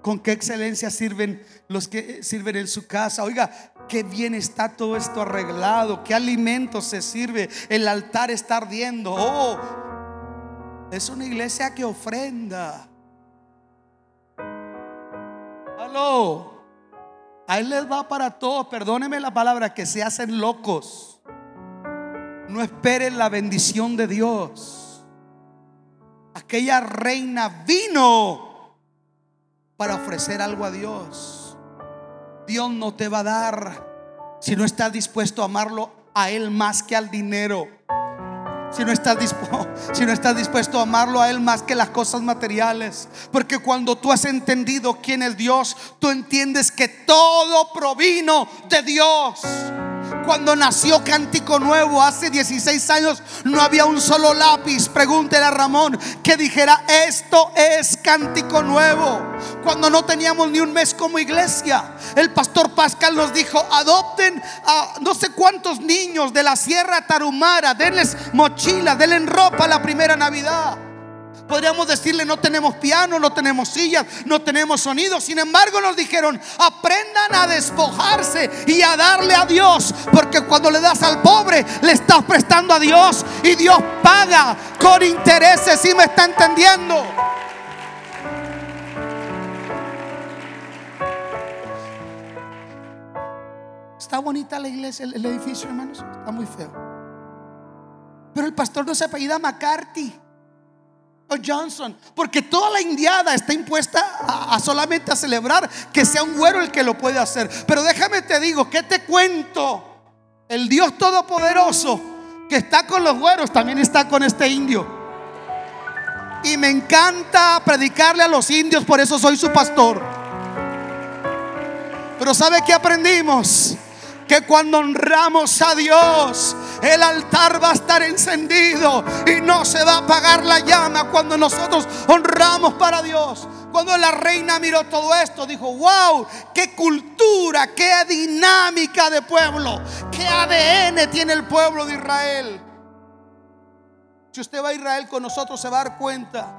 Speaker 2: Con qué excelencia sirven los que sirven en su casa. Oiga, qué bien está todo esto arreglado. Qué alimento se sirve. El altar está ardiendo. Oh, es una iglesia que ofrenda. Aló. Ahí les va para todos. Perdóneme la palabra que se hacen locos. No esperen la bendición de Dios aquella reina vino para ofrecer algo a Dios. Dios no te va a dar si no estás dispuesto a amarlo a Él más que al dinero. Si no, estás dispuesto, dispuesto a amarlo a Él más que las cosas materiales. Porque cuando tú has entendido quién es Dios, tú entiendes que todo provino de Dios. Cuando nació Cántico Nuevo hace 16 años, no había un solo lápiz. Pregúntele a Ramón que dijera: Esto es Cántico Nuevo. Cuando no teníamos ni un mes como iglesia, el pastor Pascal nos dijo: Adopten a no sé cuántos niños de la Sierra Tarumara, denles mochila, denles ropa la primera Navidad. Podríamos decirle, no tenemos piano, no tenemos sillas, no tenemos sonido. Sin embargo, nos dijeron, aprendan a despojarse y a darle a Dios. Porque cuando le das al pobre, le estás prestando a Dios. Y Dios paga con intereses. Si me está entendiendo? Está bonita la iglesia, el edificio, hermanos. Está muy feo. Pero el pastor no se apellida McCarthy Johnson, porque toda la indiada está impuesta a, solamente a celebrar que sea un güero el que lo puede hacer. Pero déjame te digo, ¿qué te cuento? El Dios Todopoderoso que está con los güeros también está con este indio. Y me encanta predicarle a los indios, por eso soy su pastor. Pero ¿sabe qué aprendimos? Que cuando honramos a Dios, el altar va a estar encendido y no se va a apagar la llama cuando nosotros honramos para Dios. Cuando la reina miró todo esto, dijo, wow, qué cultura, qué dinámica de pueblo, qué ADN tiene el pueblo de Israel. Si usted va a Israel con nosotros, se va a dar cuenta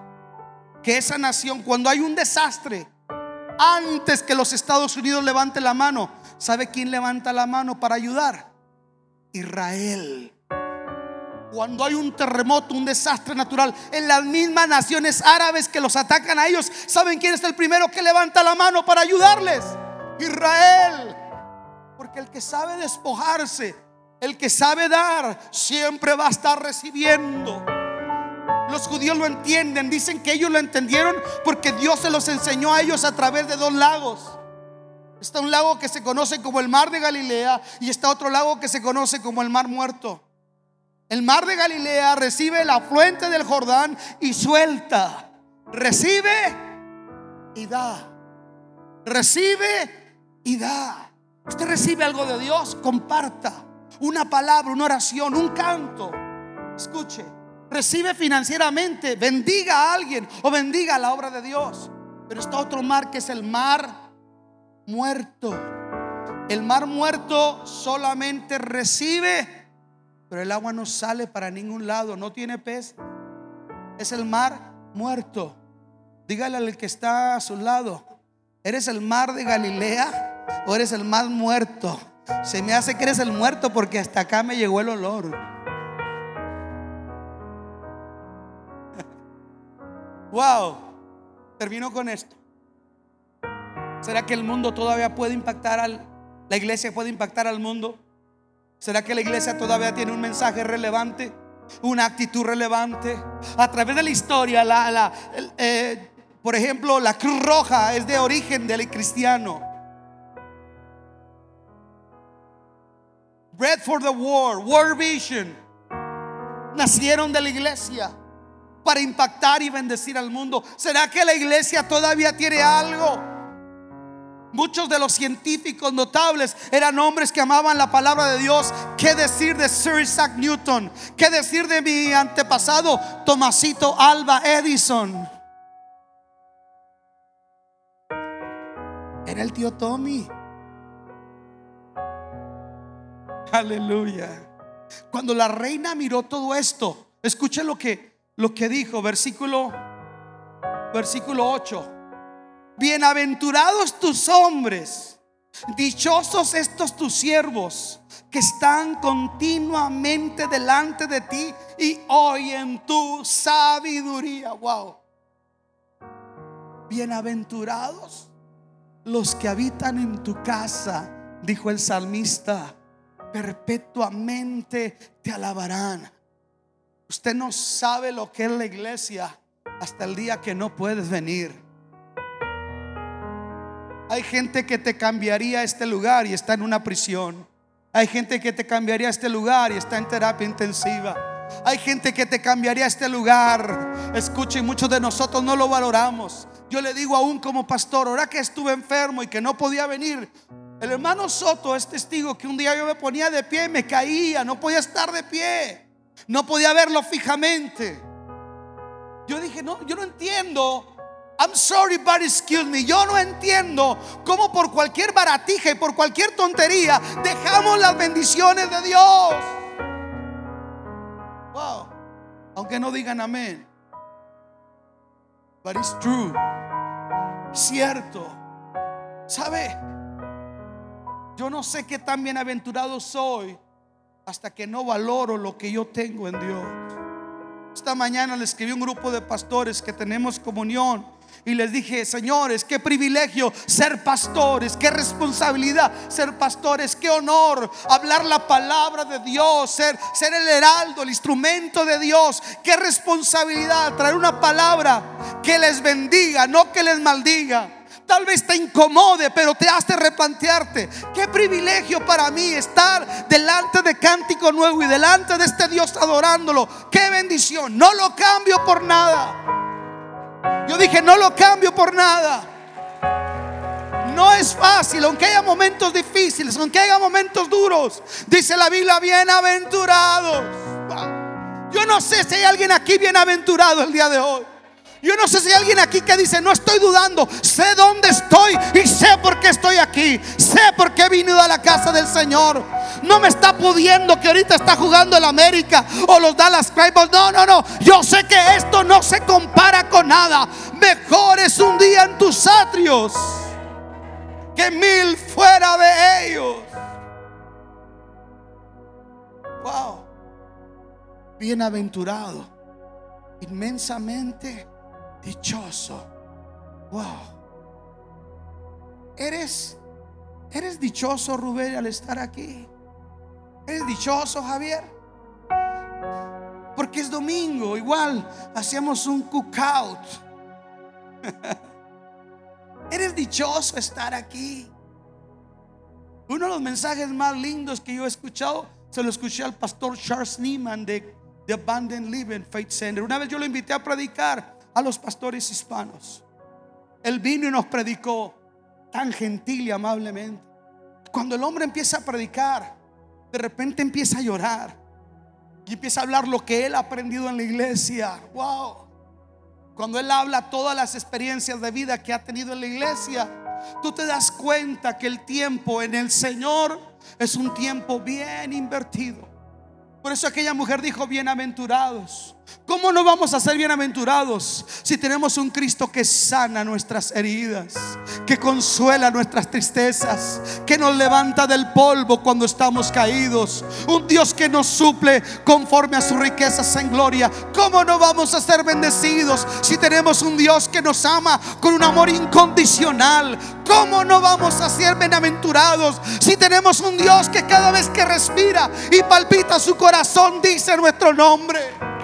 Speaker 2: que esa nación, cuando hay un desastre, antes que los Estados Unidos levanten la mano, ¿Sabe quién levanta la mano para ayudar? Israel. Cuando hay un terremoto, un desastre natural en las mismas naciones árabes que los atacan a ellos, ¿saben quién es el primero que levanta la mano para ayudarles? Israel. Porque el que sabe despojarse, el que sabe dar, siempre va a estar recibiendo. Los judíos lo entienden, dicen que ellos lo entendieron porque Dios se los enseñó a ellos a través de dos lagos. Está un lago que se conoce como el mar de Galilea y está otro lago que se conoce como el mar muerto. El mar de Galilea recibe el afluente del Jordán y suelta. Recibe y da. Recibe y da. Usted recibe algo de Dios, comparta. Una palabra, una oración, un canto. Escuche, recibe financieramente, bendiga a alguien o bendiga la obra de Dios. Pero está otro mar que es el mar muerto. El mar muerto solamente recibe, pero el agua no sale para ningún lado, no tiene pez. Es el mar muerto. Dígale al que está a su lado, ¿eres el mar de Galilea o eres el mar muerto? Se me hace que eres el muerto porque hasta acá me llegó el olor. Wow. Termino con esto. ¿Será que el mundo todavía puede impactar al la iglesia puede impactar al mundo? ¿Será que la iglesia todavía tiene un mensaje relevante? Una actitud relevante. A través de la historia, la, eh, por ejemplo, la Cruz Roja es de origen del cristiano. Bread for the War, War Vision, nacieron de la iglesia para impactar y bendecir al mundo. ¿Será que la iglesia todavía tiene algo? Muchos de los científicos notables eran hombres que amaban la palabra de Dios. ¿Qué decir de Sir Isaac Newton? ¿Qué decir de mi antepasado Tomasito Alba Edison? Era el tío Tommy. Aleluya. Cuando la reina miró todo esto, escuche lo que lo que dijo, versículo versículo 8. Bienaventurados tus hombres, dichosos estos tus siervos que están continuamente delante de ti y oyen tu sabiduría. Wow. Bienaventurados los que habitan en tu casa, dijo el salmista, perpetuamente te alabarán. Usted no sabe lo que es la iglesia hasta el día que no puedes venir. Hay gente que te cambiaría este lugar y está en una prisión. Hay gente que te cambiaría este lugar y está en terapia intensiva. Hay gente que te cambiaría este lugar. Escuche, muchos de nosotros no lo valoramos. Yo le digo aún como pastor, ahora que estuve enfermo y que no podía venir, el hermano Soto es testigo que un día yo me ponía de pie y me caía, no podía estar de pie. No podía verlo fijamente. Yo dije, no, yo no entiendo. I'm sorry, but excuse me. Yo no entiendo cómo por cualquier baratija y por cualquier tontería dejamos las bendiciones de Dios. Wow. Aunque no digan amén. But it's true. Cierto. ¿Sabe? Yo no sé qué tan bienaventurado soy hasta que no valoro lo que yo tengo en Dios. Esta mañana le escribí a un grupo de pastores que tenemos comunión y les dije, señores, qué privilegio ser pastores, qué responsabilidad ser pastores, qué honor hablar la palabra de Dios, ser, ser el heraldo, el instrumento de Dios, qué responsabilidad traer una palabra que les bendiga, no que les maldiga. Tal vez te incomode, pero te hace replantearte. Qué privilegio para mí estar delante de Cántico Nuevo y delante de este Dios adorándolo. Qué bendición. No lo cambio por nada. Yo dije, no lo cambio por nada. No es fácil, aunque haya momentos difíciles, aunque haya momentos duros. Dice la Biblia, bienaventurados. Yo no sé si hay alguien aquí bienaventurado el día de hoy. Yo no sé si hay alguien aquí que dice, no estoy dudando, sé dónde estoy y sé por qué estoy aquí, sé por qué he venido a la casa del Señor. No me está pudiendo que ahorita está jugando el América o los Dallas Cowboys. No, no, no. Yo sé que esto no se compara con nada. Mejor es un día en tus atrios que mil fuera de ellos. Wow. Bienaventurado, inmensamente dichoso. Wow. Eres, eres dichoso, Rubén, al estar aquí. Eres dichoso, Javier. Porque es domingo, igual hacemos un cookout. Eres dichoso estar aquí. Uno de los mensajes más lindos que yo he escuchado se lo escuché al pastor Charles Neiman de The Abandoned Living Faith Center. Una vez yo lo invité a predicar a los pastores hispanos. Él vino y nos predicó tan gentil y amablemente. Cuando el hombre empieza a predicar, de repente empieza a llorar. Y empieza a hablar lo que él ha aprendido en la iglesia. Wow. Cuando él habla todas las experiencias de vida que ha tenido en la iglesia, tú te das cuenta que el tiempo en el Señor es un tiempo bien invertido. Por eso aquella mujer dijo, bienaventurados. ¿Cómo no vamos a ser bienaventurados si tenemos un Cristo que sana nuestras heridas, que consuela nuestras tristezas, que nos levanta del polvo cuando estamos caídos? Un Dios que nos suple conforme a sus riquezas en gloria. ¿Cómo no vamos a ser bendecidos si tenemos un Dios que nos ama con un amor incondicional? ¿Cómo no vamos a ser bienaventurados si tenemos un Dios que cada vez que respira y palpita su corazón dice nuestro nombre?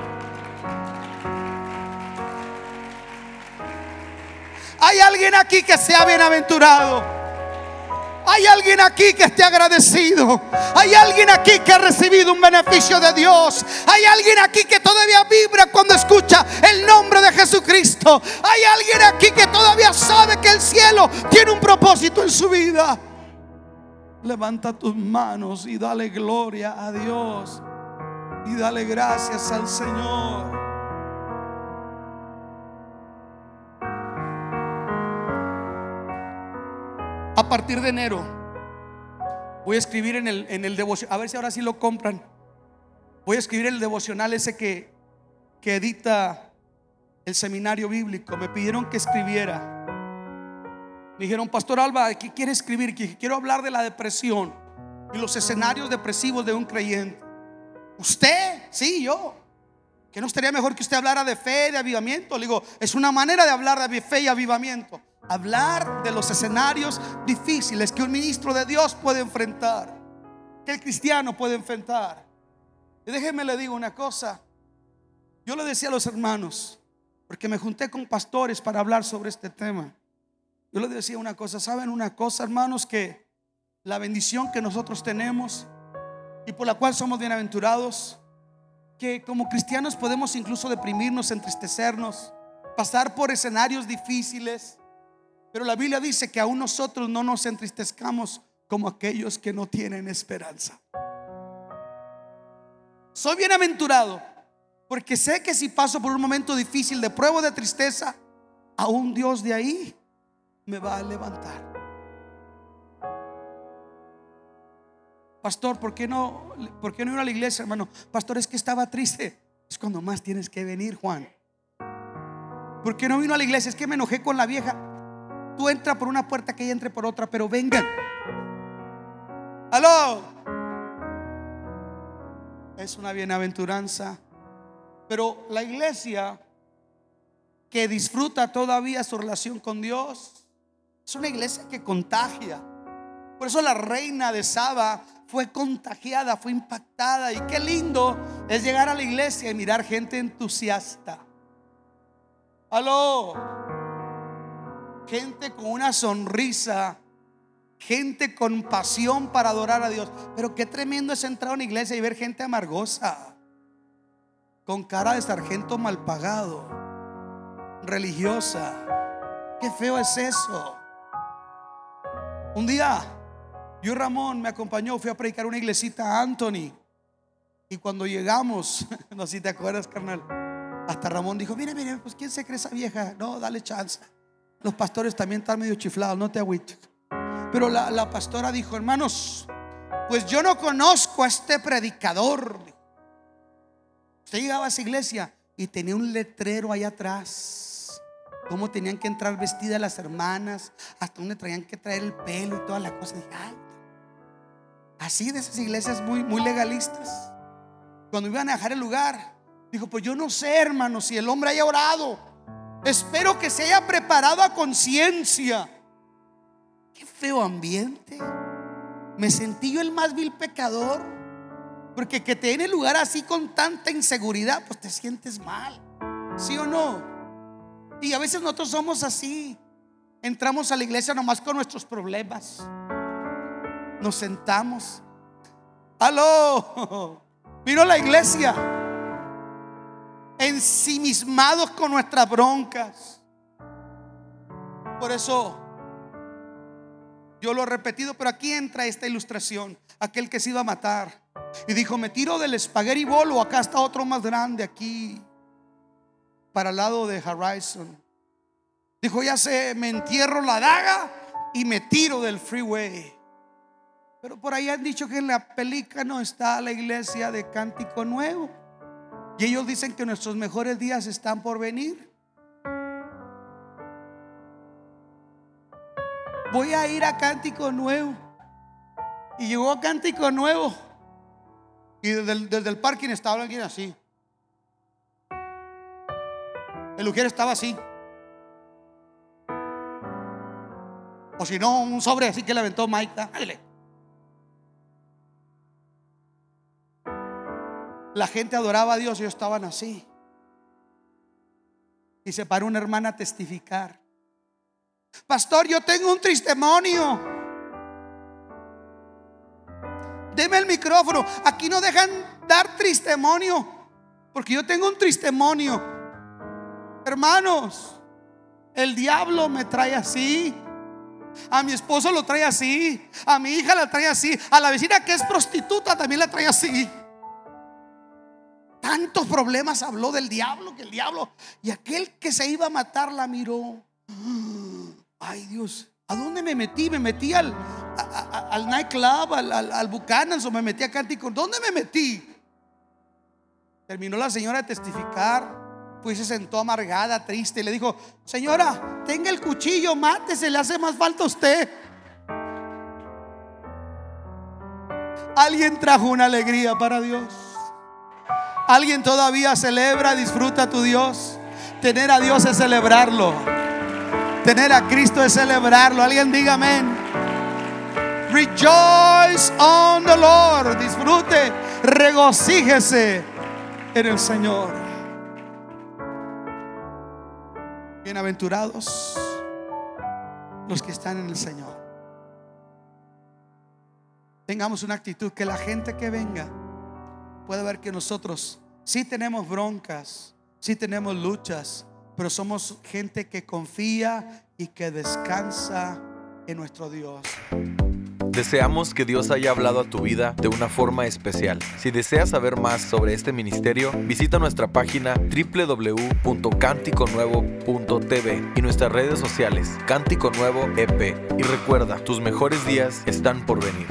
Speaker 2: Hay alguien aquí que sea bienaventurado. Hay alguien aquí que esté agradecido. Hay alguien aquí que ha recibido un beneficio de Dios. Hay alguien aquí que todavía vibra cuando escucha el nombre de Jesucristo. Hay alguien aquí que todavía sabe que el cielo tiene un propósito en su vida. Levanta tus manos y dale gloria a Dios. Y dale gracias al Señor. A partir de enero voy a escribir en el, en el devocional, a ver si ahora sí lo compran. Voy a escribir el devocional ese que, que edita el seminario bíblico. Me pidieron que escribiera. Me dijeron, Pastor Alba, ¿qué quiere escribir? Quiero hablar de la depresión y los escenarios depresivos de un creyente. ¿Usted? Sí, yo. ¿Que no estaría mejor que usted hablara de fe, de avivamiento? Le digo, es una manera de hablar de fe y avivamiento hablar de los escenarios difíciles que un ministro de Dios puede enfrentar, que el cristiano puede enfrentar. Y déjenme le digo una cosa. Yo le decía a los hermanos, porque me junté con pastores para hablar sobre este tema. Yo les decía una cosa, ¿saben una cosa, hermanos? Que la bendición que nosotros tenemos y por la cual somos bienaventurados, que como cristianos podemos incluso deprimirnos, entristecernos, pasar por escenarios difíciles, pero la Biblia dice que aún nosotros no nos entristezcamos como aquellos que no tienen esperanza. Soy bienaventurado porque sé que si paso por un momento difícil de prueba de tristeza, aún Dios de ahí me va a levantar. Pastor, ¿por qué no, por qué no ir a la iglesia, hermano? Pastor, es que estaba triste. Es cuando más tienes que venir, Juan. ¿Por qué no vino a la iglesia? Es que me enojé con la vieja. Tú entra por una puerta que ella entre por otra, pero vengan. Aló. Es una bienaventuranza. Pero la iglesia que disfruta todavía su relación con Dios es una iglesia que contagia. Por eso la reina de Saba fue contagiada, fue impactada. Y qué lindo es llegar a la iglesia y mirar gente entusiasta. Aló gente con una sonrisa, gente con pasión para adorar a Dios. Pero qué tremendo es entrar a una iglesia y ver gente amargosa, con cara de sargento mal pagado, religiosa. Qué feo es eso. Un día, yo Ramón me acompañó, fui a predicar una iglesita a Anthony. Y cuando llegamos, no sé si te acuerdas, carnal, hasta Ramón dijo, mire, mire, pues ¿quién se cree esa vieja? No, dale chance. Los pastores también están medio chiflados, no te agüites. Pero la, pastora dijo, hermanos, pues yo no conozco a este predicador. Usted llegaba a esa iglesia y tenía un letrero ahí atrás. Cómo tenían que entrar vestidas las hermanas, hasta donde traían que traer el pelo y toda la cosa. así de esas iglesias muy, muy legalistas. Cuando iban a dejar el lugar, dijo, pues yo no sé, hermanos, si el hombre haya orado. Espero que se haya preparado a conciencia. Qué feo ambiente. Me sentí yo el más vil pecador. Porque que te den el lugar así con tanta inseguridad, pues te sientes mal. ¿Sí o no? Y a veces nosotros somos así. Entramos a la iglesia nomás con nuestros problemas. Nos sentamos. Aló. Vino la iglesia ensimismados con nuestras broncas. Por eso yo lo he repetido, pero aquí entra esta ilustración. Aquel que se iba a matar Y dijo, me tiro del spaghetti bowl o acá está otro más grande aquí, para el lado de Horizon. Dijo, ya sé, me entierro la daga y me tiro del freeway. Pero por ahí han dicho que en la no está la iglesia de Cántico Nuevo. Y ellos dicen que nuestros mejores días están por venir. Voy a ir a Cántico Nuevo. Y llegó a Cántico Nuevo. Y desde el, parking estaba alguien así. El mujer estaba así. O si no, un sobre así que le aventó Mike. La gente adoraba a Dios ellos estaban así. Y se paró una hermana a testificar. Pastor, yo tengo un testimonio. Deme el micrófono. Aquí no dejan dar testimonio. Porque yo tengo un testimonio. Hermanos, el diablo me trae así. A mi esposo lo trae así. A mi hija la trae así. A la vecina que es prostituta también la trae así tantos problemas habló del diablo, que el diablo, y aquel que se iba a matar la miró. Ay Dios, ¿a dónde me metí? Me metí al, al nightclub, al, al, Buchanan, o me metí a Cántico. ¿Dónde me metí? Terminó la señora de testificar, pues se sentó amargada, triste, y le dijo, señora, tenga el cuchillo, mátese, le hace más falta a usted. Alguien trajo una alegría para Dios. Alguien todavía celebra, disfruta a tu Dios. Tener a Dios es celebrarlo. Tener a Cristo es celebrarlo. Alguien diga amén. Rejoice on the Lord. Disfrute, regocíjese en el Señor. Bienaventurados los que están en el Señor. Tengamos una actitud que la gente que venga puede ver que nosotros sí tenemos broncas, sí tenemos luchas, pero somos gente que confía y que descansa en nuestro Dios.
Speaker 1: Deseamos que Dios haya hablado a tu vida de una forma especial. Si deseas saber más sobre este ministerio, visita nuestra página www.canticonuevo.tv y nuestras redes sociales Cántico Nuevo EP. Y recuerda, tus mejores días están por venir.